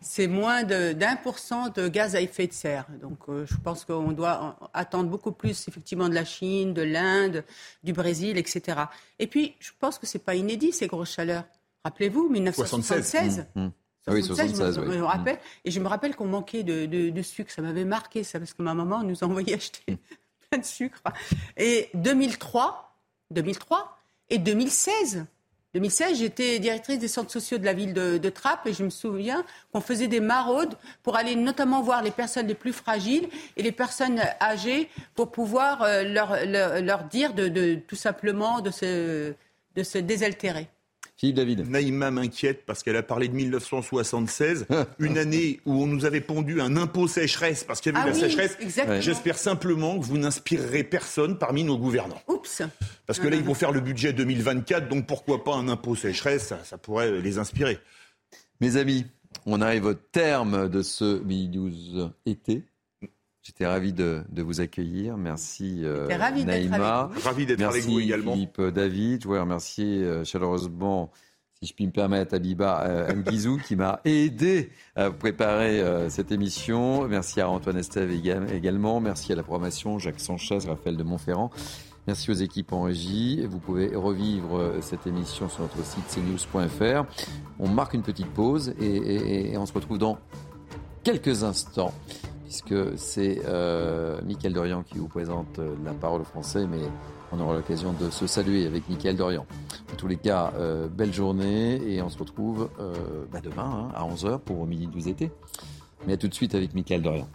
c'est moins d'un pour cent de gaz à effet de serre. Donc, euh, je pense qu'on doit attendre beaucoup plus, effectivement, de la Chine, de l'Inde, du Brésil, etc. Et puis, je pense que c'est pas inédit, ces grosses chaleurs. Rappelez-vous, 1976. Ah oui, 76, je me, rappelle, et je me rappelle qu'on manquait de, sucre. Ça m'avait marqué, ça, parce que ma maman nous envoyait acheter mm. plein de sucre. Et 2003, 2003 et 2016. 2016, j'étais directrice des centres sociaux de la ville de, de Trappes et je me souviens qu'on faisait des maraudes pour aller notamment voir les personnes les plus fragiles et les personnes âgées pour pouvoir euh, leur, leur, dire de, de, tout simplement de se, de se désaltérer. Philippe David. Naïma m'inquiète parce qu'elle a parlé de 1976, une année où on nous avait pondu un impôt sécheresse parce qu'il y avait ah la sécheresse. J'espère simplement que vous n'inspirerez personne parmi nos gouvernants. Oups. Parce que là, ils vont faire le budget 2024, donc pourquoi pas un impôt sécheresse ça, pourrait les inspirer. Mes amis, on arrive au terme de ce News été. J'étais ravi de, vous accueillir. Merci euh, ravi Naïma. Ravi d'être avec vous également. Philippe David. Je voudrais remercier euh, chaleureusement, si je puis me permettre, Abiba euh, Mguizou qui m'a aidé à préparer euh, cette émission. Merci à Antoine Estève également. Merci à la programmation, Jacques Sanchez, Raphaël de Montferrand. Merci aux équipes en régie. Vous pouvez revivre cette émission sur notre site cnews.fr. On marque une petite pause et on se retrouve dans quelques instants puisque c'est euh, Mickaël Dorian qui vous présente euh, la parole au français, mais on aura l'occasion de se saluer avec Mickaël Dorian. En tous les cas, euh, belle journée et on se retrouve euh, bah demain hein, à 11h pour Midi 12 été. Mais à tout de suite avec Mickaël Dorian.